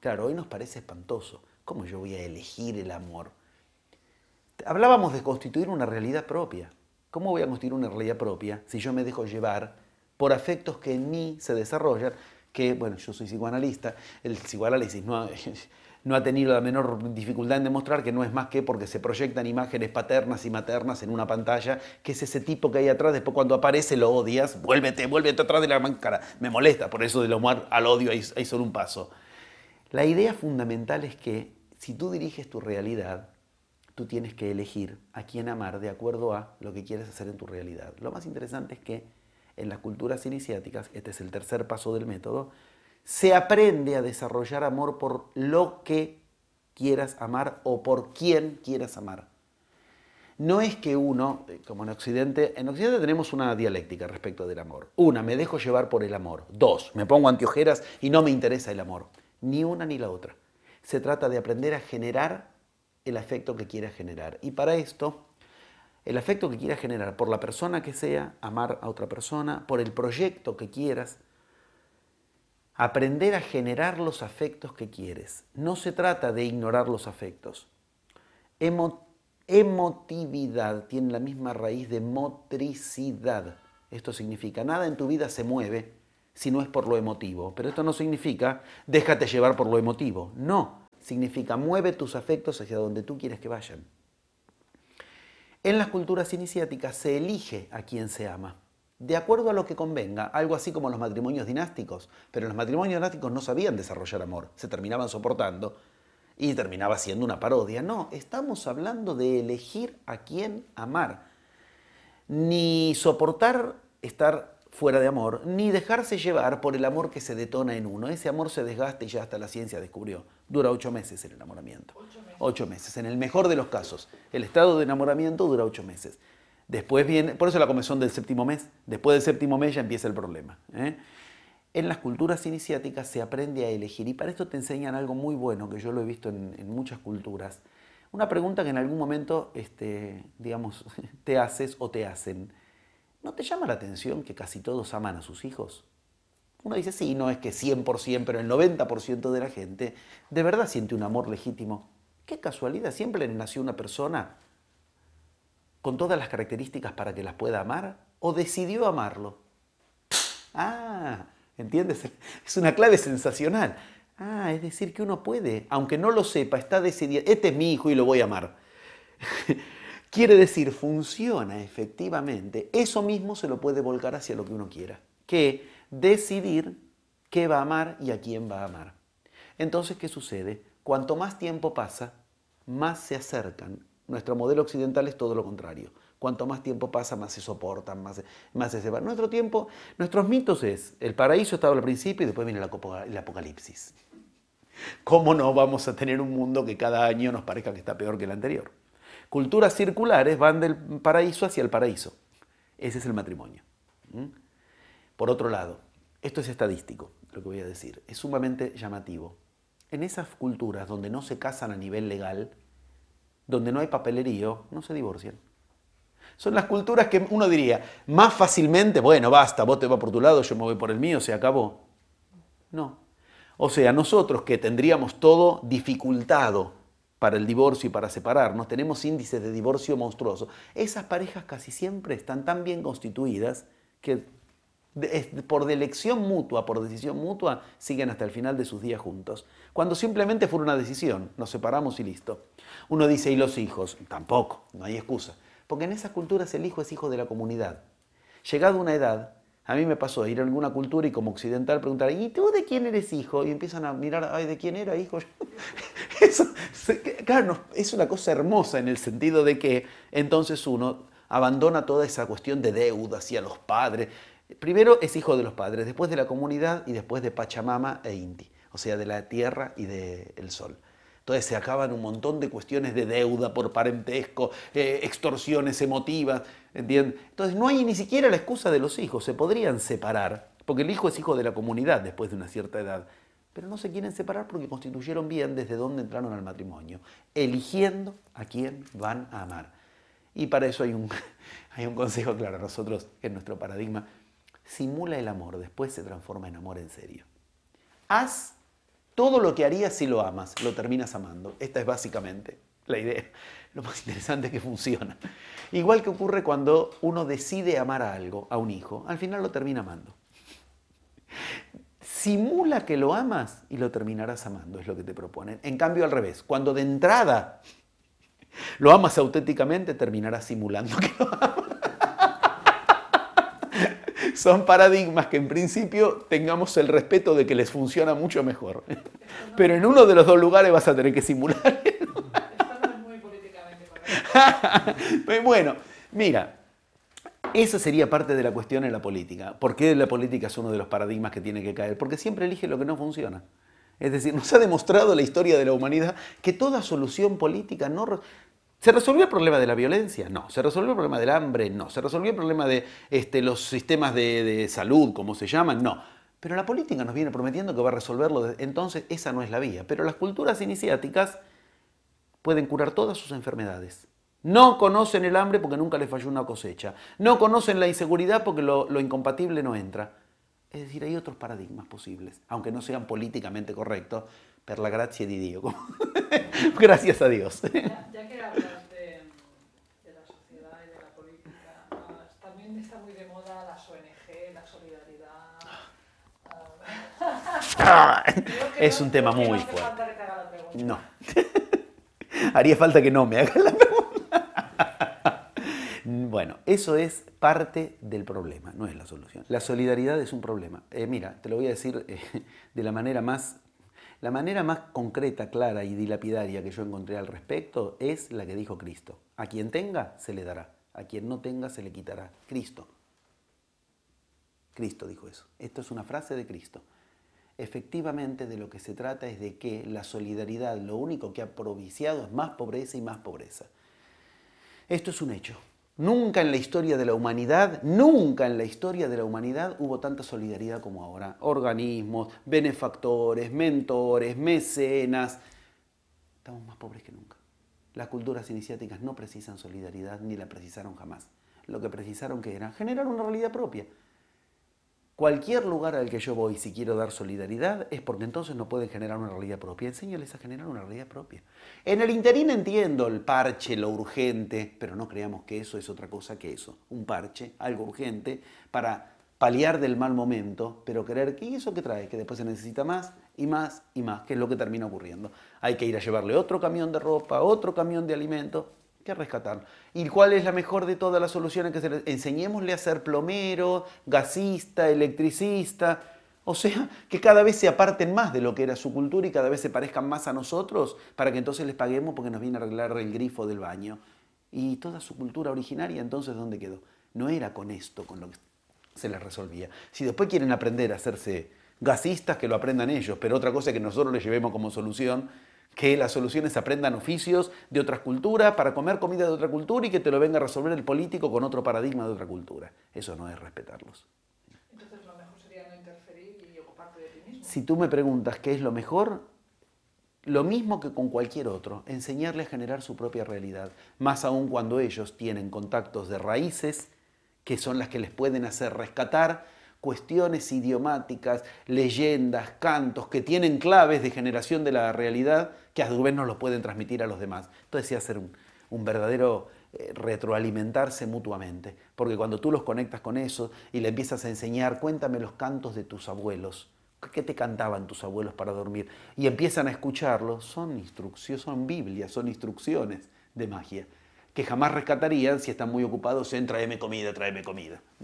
A: Claro, hoy nos parece espantoso. ¿Cómo yo voy a elegir el amor? Hablábamos de constituir una realidad propia. ¿Cómo voy a constituir una realidad propia si yo me dejo llevar por afectos que en mí se desarrollan? Que, bueno, yo soy psicoanalista, el psicoanálisis no ha, tenido la menor dificultad en demostrar que no es más que porque se proyectan imágenes paternas y maternas en una pantalla, que es ese tipo que hay atrás, después cuando aparece lo odias, vuélvete, vuélvete atrás de la máscara. Me molesta, por eso del amor al odio hay, hay solo un paso. La idea fundamental es que si tú diriges tu realidad, tú tienes que elegir a quién amar de acuerdo a lo que quieres hacer en tu realidad. Lo más interesante es que en las culturas iniciáticas, este es el tercer paso del método, se aprende a desarrollar amor por lo que quieras amar o por quién quieras amar. No es que uno, eh, como en Occidente, en Occidente tenemos una dialéctica respecto del amor. Una, me dejo llevar por el amor. Dos, me pongo antiojeras y no me interesa el amor. Ni una ni la otra. Se trata de aprender a generar el afecto que quieras generar. Y para esto, el afecto que quieras generar por la persona que sea, amar a otra persona, por el proyecto que quieras, aprender a generar los afectos que quieres. No se trata de ignorar los afectos. emotividad tiene la misma raíz de motricidad. Esto significa, nada en tu vida se mueve si no es por lo emotivo. Pero esto no significa, déjate llevar por lo emotivo. No, significa mueve tus afectos hacia donde tú quieres que vayan. En las culturas iniciáticas se elige a quien se ama, de acuerdo a lo que convenga, algo así como los matrimonios dinásticos, pero los matrimonios dinásticos no sabían desarrollar amor, se terminaban soportando y terminaba siendo una parodia. No, estamos hablando de elegir a quién amar, ni soportar estar fuera de amor, ni dejarse llevar por el amor que se detona en uno. Ese amor se desgasta y ya hasta la ciencia descubrió. Dura ocho meses el enamoramiento. Ocho meses. En el mejor de los casos. El estado de enamoramiento dura ocho meses. Después viene, por eso la comezón del séptimo mes. Después del séptimo mes ya empieza el problema. ¿eh? En las culturas iniciáticas se aprende a elegir y para esto te enseñan algo muy bueno que yo lo he visto en, en muchas culturas. Una pregunta que en algún momento, este, digamos, te haces o te hacen. ¿No te llama la atención que casi todos aman a sus hijos? Uno dice, sí, no es que 100%, pero el 90% de la gente de verdad siente un amor legítimo. Qué casualidad, siempre nació una persona con todas las características para que las pueda amar o decidió amarlo. Ah, ¿entiendes? Es una clave sensacional. Ah, es decir, que uno puede, aunque no lo sepa, está decidido, este es mi hijo y lo voy a amar. Quiere decir, funciona efectivamente. Eso mismo se lo puede volcar hacia lo que uno quiera, que decidir qué va a amar y a quién va a amar. Entonces, ¿qué sucede? Cuanto más tiempo pasa, más se acercan. Nuestro modelo occidental es todo lo contrario. Cuanto más tiempo pasa, más se soportan, más, más se separan. Nuestro tiempo, nuestros mitos es, el paraíso estaba al principio y después viene el apocalipsis. ¿Cómo no vamos a tener un mundo que cada año nos parezca que está peor que el anterior? Culturas circulares van del paraíso hacia el paraíso. Ese es el matrimonio. Por otro lado, esto es estadístico, lo que voy a decir. Es sumamente llamativo. En esas culturas donde no se casan a nivel legal, donde no hay papelerío, no se divorcian. Son las culturas que uno diría, más fácilmente, bueno, basta, vos te vas por tu lado, yo me voy por el mío, se acabó. No. O sea, nosotros que tendríamos todo dificultado para el divorcio y para separarnos, tenemos índices de divorcio monstruosos. Esas parejas casi siempre están tan bien constituidas que por elección mutua, por decisión mutua, siguen hasta el final de sus días juntos. Cuando simplemente fue una decisión, nos separamos y listo. Uno dice, ¿y los hijos? Tampoco, no hay excusa. Porque en esas culturas el hijo es hijo de la comunidad. Llegado a una edad, a mí me pasó ir a alguna cultura y como occidental preguntar, ¿y tú de quién eres hijo? Y empiezan a mirar, ay, ¿de quién era hijo? Claro, es una cosa hermosa en el sentido de que entonces uno abandona toda esa cuestión de deuda hacia los padres. Primero es hijo de los padres, después de la comunidad y después de Pachamama e Inti, o sea, de la tierra y del sol. Entonces se acaban un montón de cuestiones de deuda por parentesco, eh, extorsiones emotivas, ¿entiendes? Entonces no hay ni siquiera la excusa de los hijos, se podrían separar, porque el hijo es hijo de la comunidad después de una cierta edad, pero no se quieren separar porque constituyeron bien desde dónde entraron al matrimonio, eligiendo a quién van a amar. Y para eso hay un, hay un consejo claro, nosotros en nuestro paradigma simula el amor, después se transforma en amor en serio. Haz todo lo que harías si lo amas, lo terminas amando. Esta es básicamente la idea. Lo más interesante es que funciona. Igual que ocurre cuando uno decide amar a algo, a un hijo, al final lo termina amando. Simula que lo amas y lo terminarás amando, es lo que te proponen. En cambio, al revés, cuando de entrada lo amas auténticamente, terminarás simulando que lo amas son paradigmas que en principio tengamos el respeto de que les funciona mucho mejor. Pero en uno de los dos lugares vas a tener que simular. Esto no es muy políticamente correcto. bueno, mira, esa sería parte de la cuestión en la política. ¿Por qué la política es uno de los paradigmas que tiene que caer? Porque siempre elige lo que no funciona. Es decir, nos ha demostrado la historia de la humanidad que toda solución política no, ¿Se resolvió el problema de la violencia? No. ¿Se resolvió el problema del hambre? No. ¿Se resolvió el problema de este, los sistemas de, salud, como se llaman? No. Pero la política nos viene prometiendo que va a resolverlo. Entonces, esa no es la vía. Pero las culturas iniciáticas pueden curar todas sus enfermedades. No conocen el hambre porque nunca les falló una cosecha. No conocen la inseguridad porque lo, incompatible no entra. Es decir, hay otros paradigmas posibles, aunque no sean políticamente correctos, per la gracia di Dio. Gracias a Dios.
B: Ya, que hablas de, la sociedad y de la política, ah, también está muy de moda las ONG, la solidaridad.
A: Ah, es un tema muy fuerte. No. Haría falta que no me hagan la pregunta. Bueno, eso es parte del problema, no es la solución. La solidaridad es un problema. Eh, mira, te lo voy a decir eh, de la manera más la manera más concreta, clara y dilapidaria que yo encontré al respecto es la que dijo Cristo. A quien tenga, se le dará. A quien no tenga, se le quitará. Cristo. Cristo dijo eso. Esto es una frase de Cristo. Efectivamente, de lo que se trata es de que la solidaridad lo único que ha proviciado es más pobreza y más pobreza. Esto es un hecho. Nunca en la historia de la humanidad, nunca en la historia de la humanidad hubo tanta solidaridad como ahora. Organismos, benefactores, mentores, mecenas. Estamos más pobres que nunca. Las culturas iniciáticas no precisan solidaridad ni la precisaron jamás. Lo que precisaron que era generar una realidad propia. Cualquier lugar al que yo voy, si quiero dar solidaridad, es porque entonces no pueden generar una realidad propia. Enséñales a generar una realidad propia. En el interín entiendo el parche, lo urgente, pero no creamos que eso es otra cosa que eso. Un parche, algo urgente, para paliar del mal momento, pero creer que eso que trae, que después se necesita más y más y más, que es lo que termina ocurriendo. Hay que ir a llevarle otro camión de ropa, otro camión de alimento, que rescatar. ¿Y cuál es la mejor de todas las soluciones que se le... Enseñémosle a ser plomero, gasista, electricista, o sea, que cada vez se aparten más de lo que era su cultura y cada vez se parezcan más a nosotros para que entonces les paguemos porque nos viene a arreglar el grifo del baño. Y toda su cultura originaria, entonces, ¿dónde quedó? No era con esto con lo que se les resolvía. Si después quieren aprender a hacerse gasistas, que lo aprendan ellos, pero otra cosa es que nosotros les llevemos como solución que las soluciones aprendan oficios de otras culturas para comer comida de otra cultura y que te lo venga a resolver el político con otro paradigma de otra cultura. Eso no es respetarlos. si tú me preguntas qué es lo mejor, lo mismo que con cualquier otro, enseñarle a generar su propia realidad, más aún cuando ellos tienen contactos de raíces que son las que les pueden hacer rescatar cuestiones idiomáticas, leyendas, cantos, que tienen claves de generación de la realidad que a su vez nos los pueden transmitir a los demás. Entonces sí hacer un, un verdadero eh, retroalimentarse mutuamente, porque cuando tú los conectas con eso y le empiezas a enseñar, cuéntame los cantos de tus abuelos, ¿Qué te cantaban tus abuelos para dormir? Y empiezan a escucharlo, son instrucciones, son Biblias, son instrucciones de magia, que jamás rescatarían si están muy ocupados en tráeme comida, tráeme comida.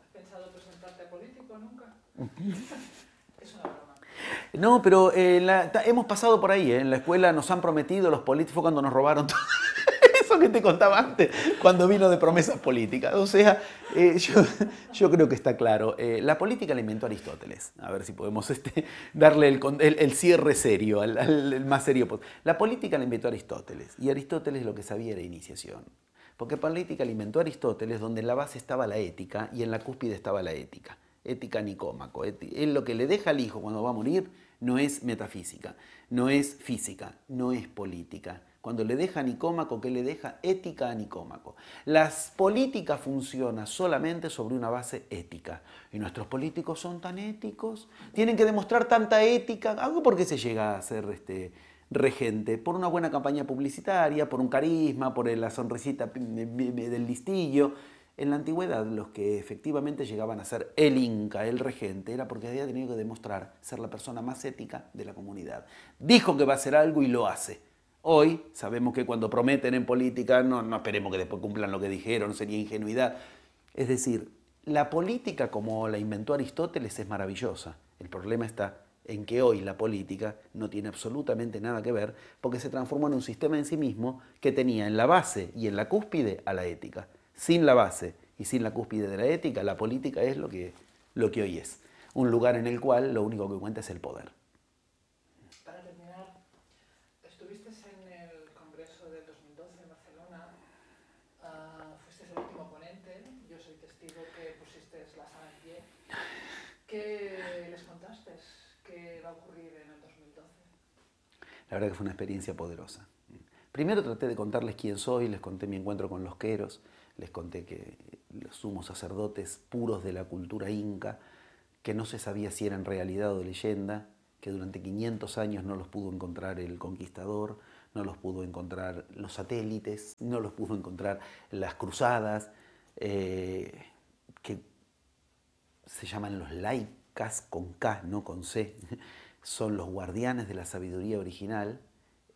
B: ¿Has pensado presentarte a político nunca? es una broma.
A: No, pero eh, hemos pasado por ahí, ¿eh? en la escuela nos han prometido los políticos cuando nos robaron todo eso que te contaba antes, cuando vino de promesas políticas. O sea, eh, yo, creo que está claro. La política la inventó Aristóteles. A ver si podemos este, darle el, cierre serio, el más serio. La política la inventó Aristóteles. Y Aristóteles lo que sabía era iniciación. Porque política la inventó Aristóteles, donde en la base estaba la ética y en la cúspide estaba la ética. Ética nicómaco. Él lo que le deja al hijo cuando va a morir no es metafísica, no es física, no es política cuando le deja a Nicómaco, ¿qué le deja? Ética a Nicómaco. Las políticas funcionan solamente sobre una base ética. Y nuestros políticos son tan éticos, tienen que demostrar tanta ética. ¿Algo por qué se llega a ser este, regente? Por una buena campaña publicitaria, por un carisma, por la sonrisita del listillo. En la antigüedad, los que efectivamente llegaban a ser el Inca, el regente, era porque había tenido que demostrar ser la persona más ética de la comunidad. Dijo que va a hacer algo y lo hace. Hoy sabemos que cuando prometen en política no, no esperemos que después cumplan lo que dijeron, sería ingenuidad. Es decir, la política como la inventó Aristóteles es maravillosa. El problema está en que hoy la política no tiene absolutamente nada que ver porque se transformó en un sistema en sí mismo que tenía en la base y en la cúspide a la ética. Sin la base y sin la cúspide de la ética, la política es lo que, lo que hoy es. Un lugar en el cual lo único que cuenta es el poder.
B: ¿Qué les contaste? ¿Qué va a ocurrir en el 2012?
A: La verdad que fue una experiencia poderosa. Primero traté de contarles quién soy, les conté mi encuentro con los queros, les conté que los sumos sacerdotes puros de la cultura inca, que no se sabía si eran realidad o leyenda, que durante 500 años no los pudo encontrar el conquistador, no los pudo encontrar los satélites, no los pudo encontrar las cruzadas, eh, que se llaman los laicas con K, no con C, son los guardianes de la sabiduría original,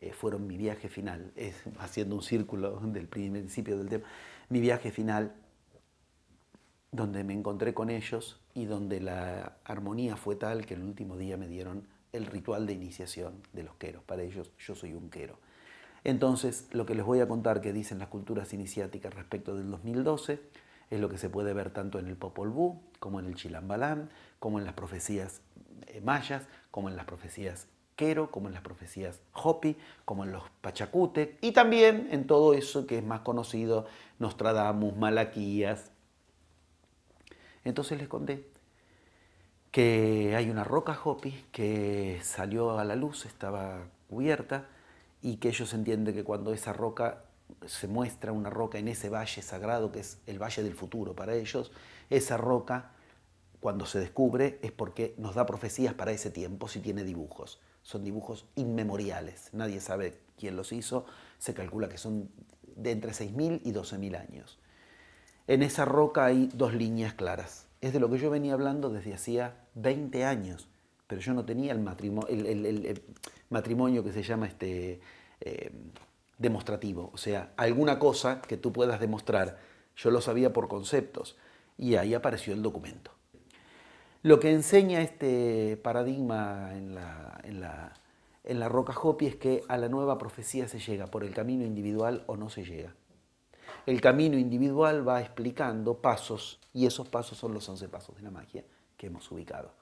A: eh, fueron mi viaje final, haciendo un círculo del principio del tema, mi viaje final donde me encontré con ellos y donde la armonía fue tal que el último día me dieron el ritual de iniciación de los queros. Para ellos yo soy un quero. Entonces, lo que les voy a contar que dicen las culturas iniciáticas respecto del 2012 es lo que se puede ver tanto en el Popol Vuh, como en el Chilambalán, como en las profecías eh, mayas, como en las profecías Como en las profecías Hopi, como en los Pachacute, y también en todo eso que es más conocido, Nostradamus, Malaquías. Entonces les conté que hay una roca Hopi que salió a la luz, estaba cubierta, y que ellos entienden que cuando esa roca se muestra una roca en ese valle sagrado que es el valle del futuro para ellos, esa roca cuando se descubre es porque nos da profecías para ese tiempo si tiene dibujos. Son dibujos inmemoriales, nadie sabe quién los hizo, se calcula que son de entre 6.000 y 12.000 años. En esa roca hay dos líneas claras. Es de lo que yo venía hablando desde hacía 20 años, pero yo no tenía el matrimonio, el, matrimonio que se llama este, eh, demostrativo, o sea, alguna cosa que tú puedas demostrar. Yo lo sabía por conceptos y ahí apareció el documento. Lo que enseña este paradigma en la, en la, en la Roca Hopi es que a la nueva profecía se llega por el camino individual o no se llega. El camino individual va explicando pasos y esos pasos son los 11 pasos de la magia que hemos ubicado.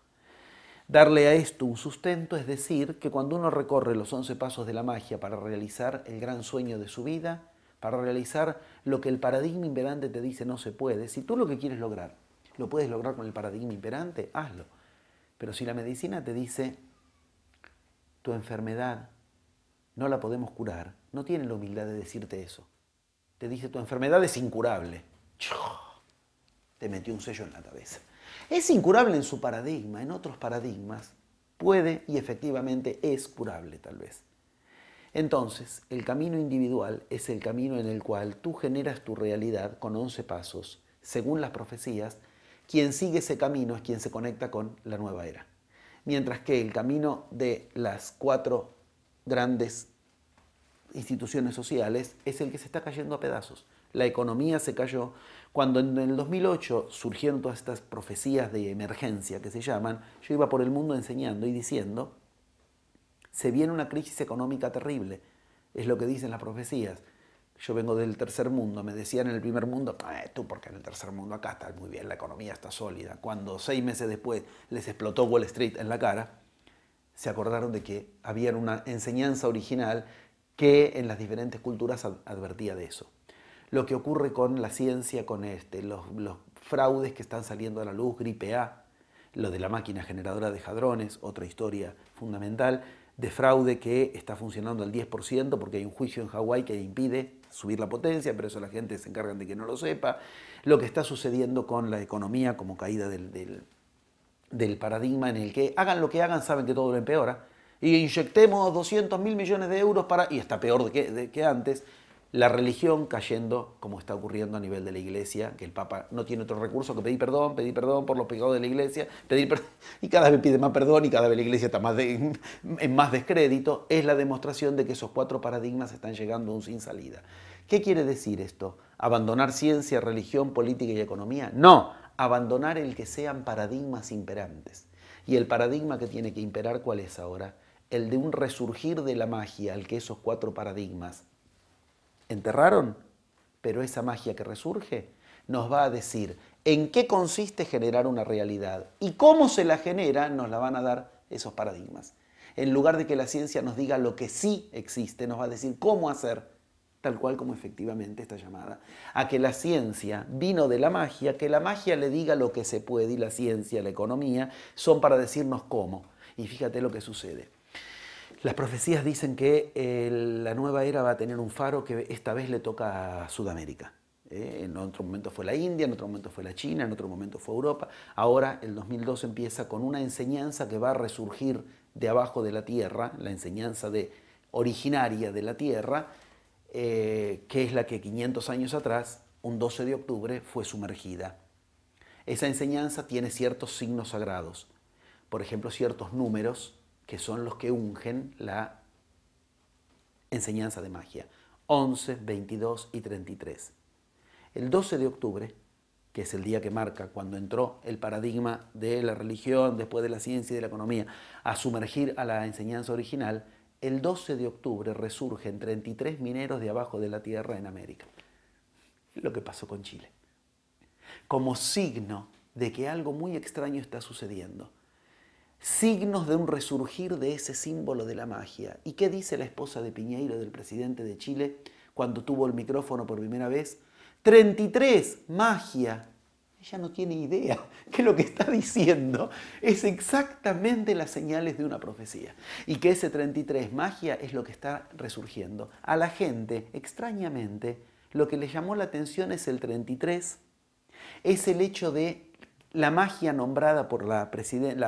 A: Darle a esto un sustento es decir que cuando uno recorre los 11 pasos de la magia para realizar el gran sueño de su vida, para realizar lo que el paradigma imperante te dice no se puede, si tú lo que quieres lograr lo puedes lograr con el paradigma imperante, hazlo. Pero si la medicina te dice tu enfermedad no la podemos curar, no tiene la humildad de decirte eso te dice tu enfermedad es incurable. Te metió un sello en la cabeza. Es incurable en su paradigma, en otros paradigmas puede y efectivamente es curable tal vez. Entonces, el camino individual es el camino en el cual tú generas tu realidad con 11 pasos. Según las profecías, quien sigue ese camino es quien se conecta con la nueva era. Mientras que el camino de las cuatro grandes instituciones sociales es el que se está cayendo a pedazos. La economía se cayó. Cuando en el 2008 surgieron todas estas profecías de emergencia que se llaman, yo iba por el mundo enseñando y diciendo, se viene una crisis económica terrible, es lo que dicen las profecías. Yo vengo del tercer mundo, me decían en el primer mundo, eh, tú porque en el tercer mundo acá está muy bien, la economía está sólida. Cuando seis meses después les explotó Wall Street en la cara, se acordaron de que había una enseñanza original que en las diferentes culturas advertía de eso. Lo que ocurre con la ciencia, con este, los, fraudes que están saliendo a la luz, gripe A, lo de la máquina generadora de hadrones, otra historia fundamental, de fraude que está funcionando al 10% porque hay un juicio en Hawái que impide subir la potencia, pero eso la gente se encarga de que no lo sepa. Lo que está sucediendo con la economía como caída del, del paradigma en el que hagan lo que hagan, saben que todo lo empeora y inyectemos 200 mil millones de euros para, y está peor que, que antes, la religión cayendo como está ocurriendo a nivel de la iglesia, que el Papa no tiene otro recurso que pedir perdón, pedir perdón por los pecados de la iglesia, pedir y cada vez pide más perdón y cada vez la iglesia está más en más descrédito, es la demostración de que esos cuatro paradigmas están llegando a un sin salida. ¿Qué quiere decir esto? ¿Abandonar ciencia, religión, política y economía? No, abandonar el que sean paradigmas imperantes. Y el paradigma que tiene que imperar, ¿cuál es ahora? el de un resurgir de la magia al que esos cuatro paradigmas enterraron, pero esa magia que resurge nos va a decir en qué consiste generar una realidad y cómo se la genera nos la van a dar esos paradigmas. En lugar de que la ciencia nos diga lo que sí existe, nos va a decir cómo hacer, tal cual como efectivamente está llamada, a que la ciencia vino de la magia, que la magia le diga lo que se puede y la ciencia, la economía, son para decirnos cómo. Y fíjate lo que sucede. Las profecías dicen que eh, la nueva era va a tener un faro que esta vez le toca a Sudamérica. Eh, en otro momento fue la India, en otro momento fue la China, en otro momento fue Europa. Ahora el 2002 empieza con una enseñanza que va a resurgir de abajo de la tierra, la enseñanza de, originaria de la tierra, eh, que es la que 500 años atrás, un 12 de octubre, fue sumergida. Esa enseñanza tiene ciertos signos sagrados, por ejemplo, ciertos números que son los que ungen la enseñanza de magia. 11, 22 y 33. El 12 de octubre, que es el día que marca cuando entró el paradigma de la religión, después de la ciencia y de la economía, a sumergir a la enseñanza original, el 12 de octubre resurgen 33 mineros de abajo de la tierra en América. Lo que pasó con Chile. Como signo de que algo muy extraño está sucediendo signos de un resurgir de ese símbolo de la magia. ¿Y qué dice la esposa de Piñeiro, del presidente de Chile, cuando tuvo el micrófono por primera vez? 33, magia. Ella no tiene idea que lo que está diciendo es exactamente las señales de una profecía. Y que ese 33, magia, es lo que está resurgiendo. A la gente, extrañamente, lo que le llamó la atención es el 33, es el hecho de la magia nombrada por la,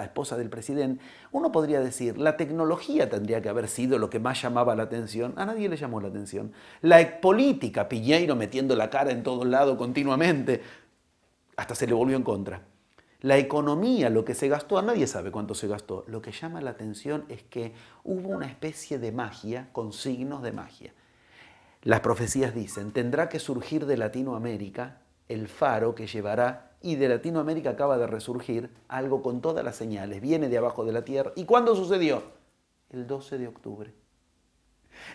A: esposa del presidente, uno podría decir, la tecnología tendría que haber sido lo que más llamaba la atención, a nadie le llamó la atención. La política, Piñeiro metiendo la cara en todos lados continuamente, hasta se le volvió en contra. La economía, lo que se gastó, a nadie sabe cuánto se gastó. Lo que llama la atención es que hubo una especie de magia con signos de magia. Las profecías dicen, tendrá que surgir de Latinoamérica el faro que llevará, y de Latinoamérica acaba de resurgir algo con todas las señales, viene de abajo de la tierra. ¿Y cuándo sucedió? El 12 de octubre.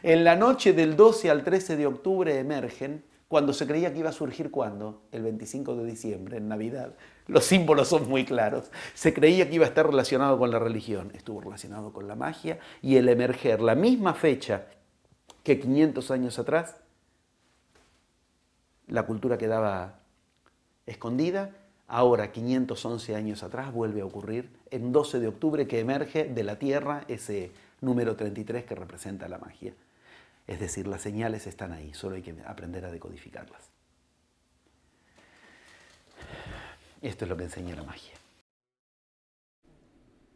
A: En la noche del 12 al 13 de octubre emergen cuando se creía que iba a surgir cuándo? El 25 de diciembre, en Navidad. Los símbolos son muy claros. Se creía que iba a estar relacionado con la religión, estuvo relacionado con la magia y el emerger, la misma fecha que 500 años atrás, la cultura quedaba escondida, ahora 511 años atrás vuelve a ocurrir, en 12 de octubre que emerge de la Tierra ese número 33 que representa la magia. Es decir, las señales están ahí, solo hay que aprender a decodificarlas. Esto es lo que enseña la magia.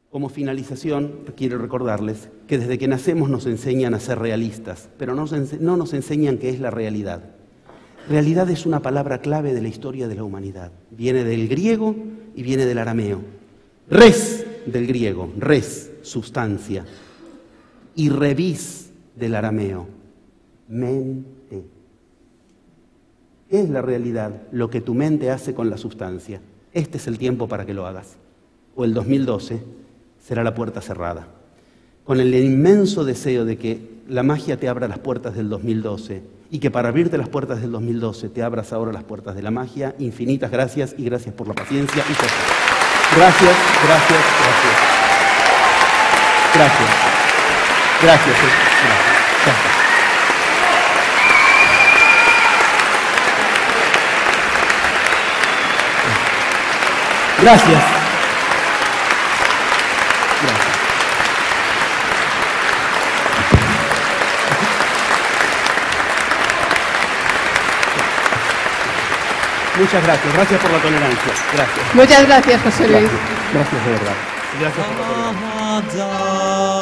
C: Como finalización, quiero recordarles que desde que nacemos nos enseñan a ser realistas, pero no nos enseñan qué es la realidad. Realidad es una palabra clave de la historia de la humanidad. Viene del griego y viene del arameo. Res del griego, res, sustancia. Y revis del arameo, mente. ¿Qué es la realidad? Lo que tu mente hace con la sustancia. Este es el tiempo para que lo hagas. O el 2012 será la puerta cerrada. Con el inmenso deseo de que la magia te abra las puertas del 2012 y que para abrirte las puertas del 2012 te abras ahora las puertas de la magia, infinitas gracias y gracias por la paciencia y Gracias, gracias, gracias. Gracias. Gracias. Eh. Gracias. Gracias. Muchas gracias. Gracias por la tolerancia. Gracias.
D: Muchas gracias, José Luis.
C: Gracias, gracias de verdad. Gracias por la tolerancia.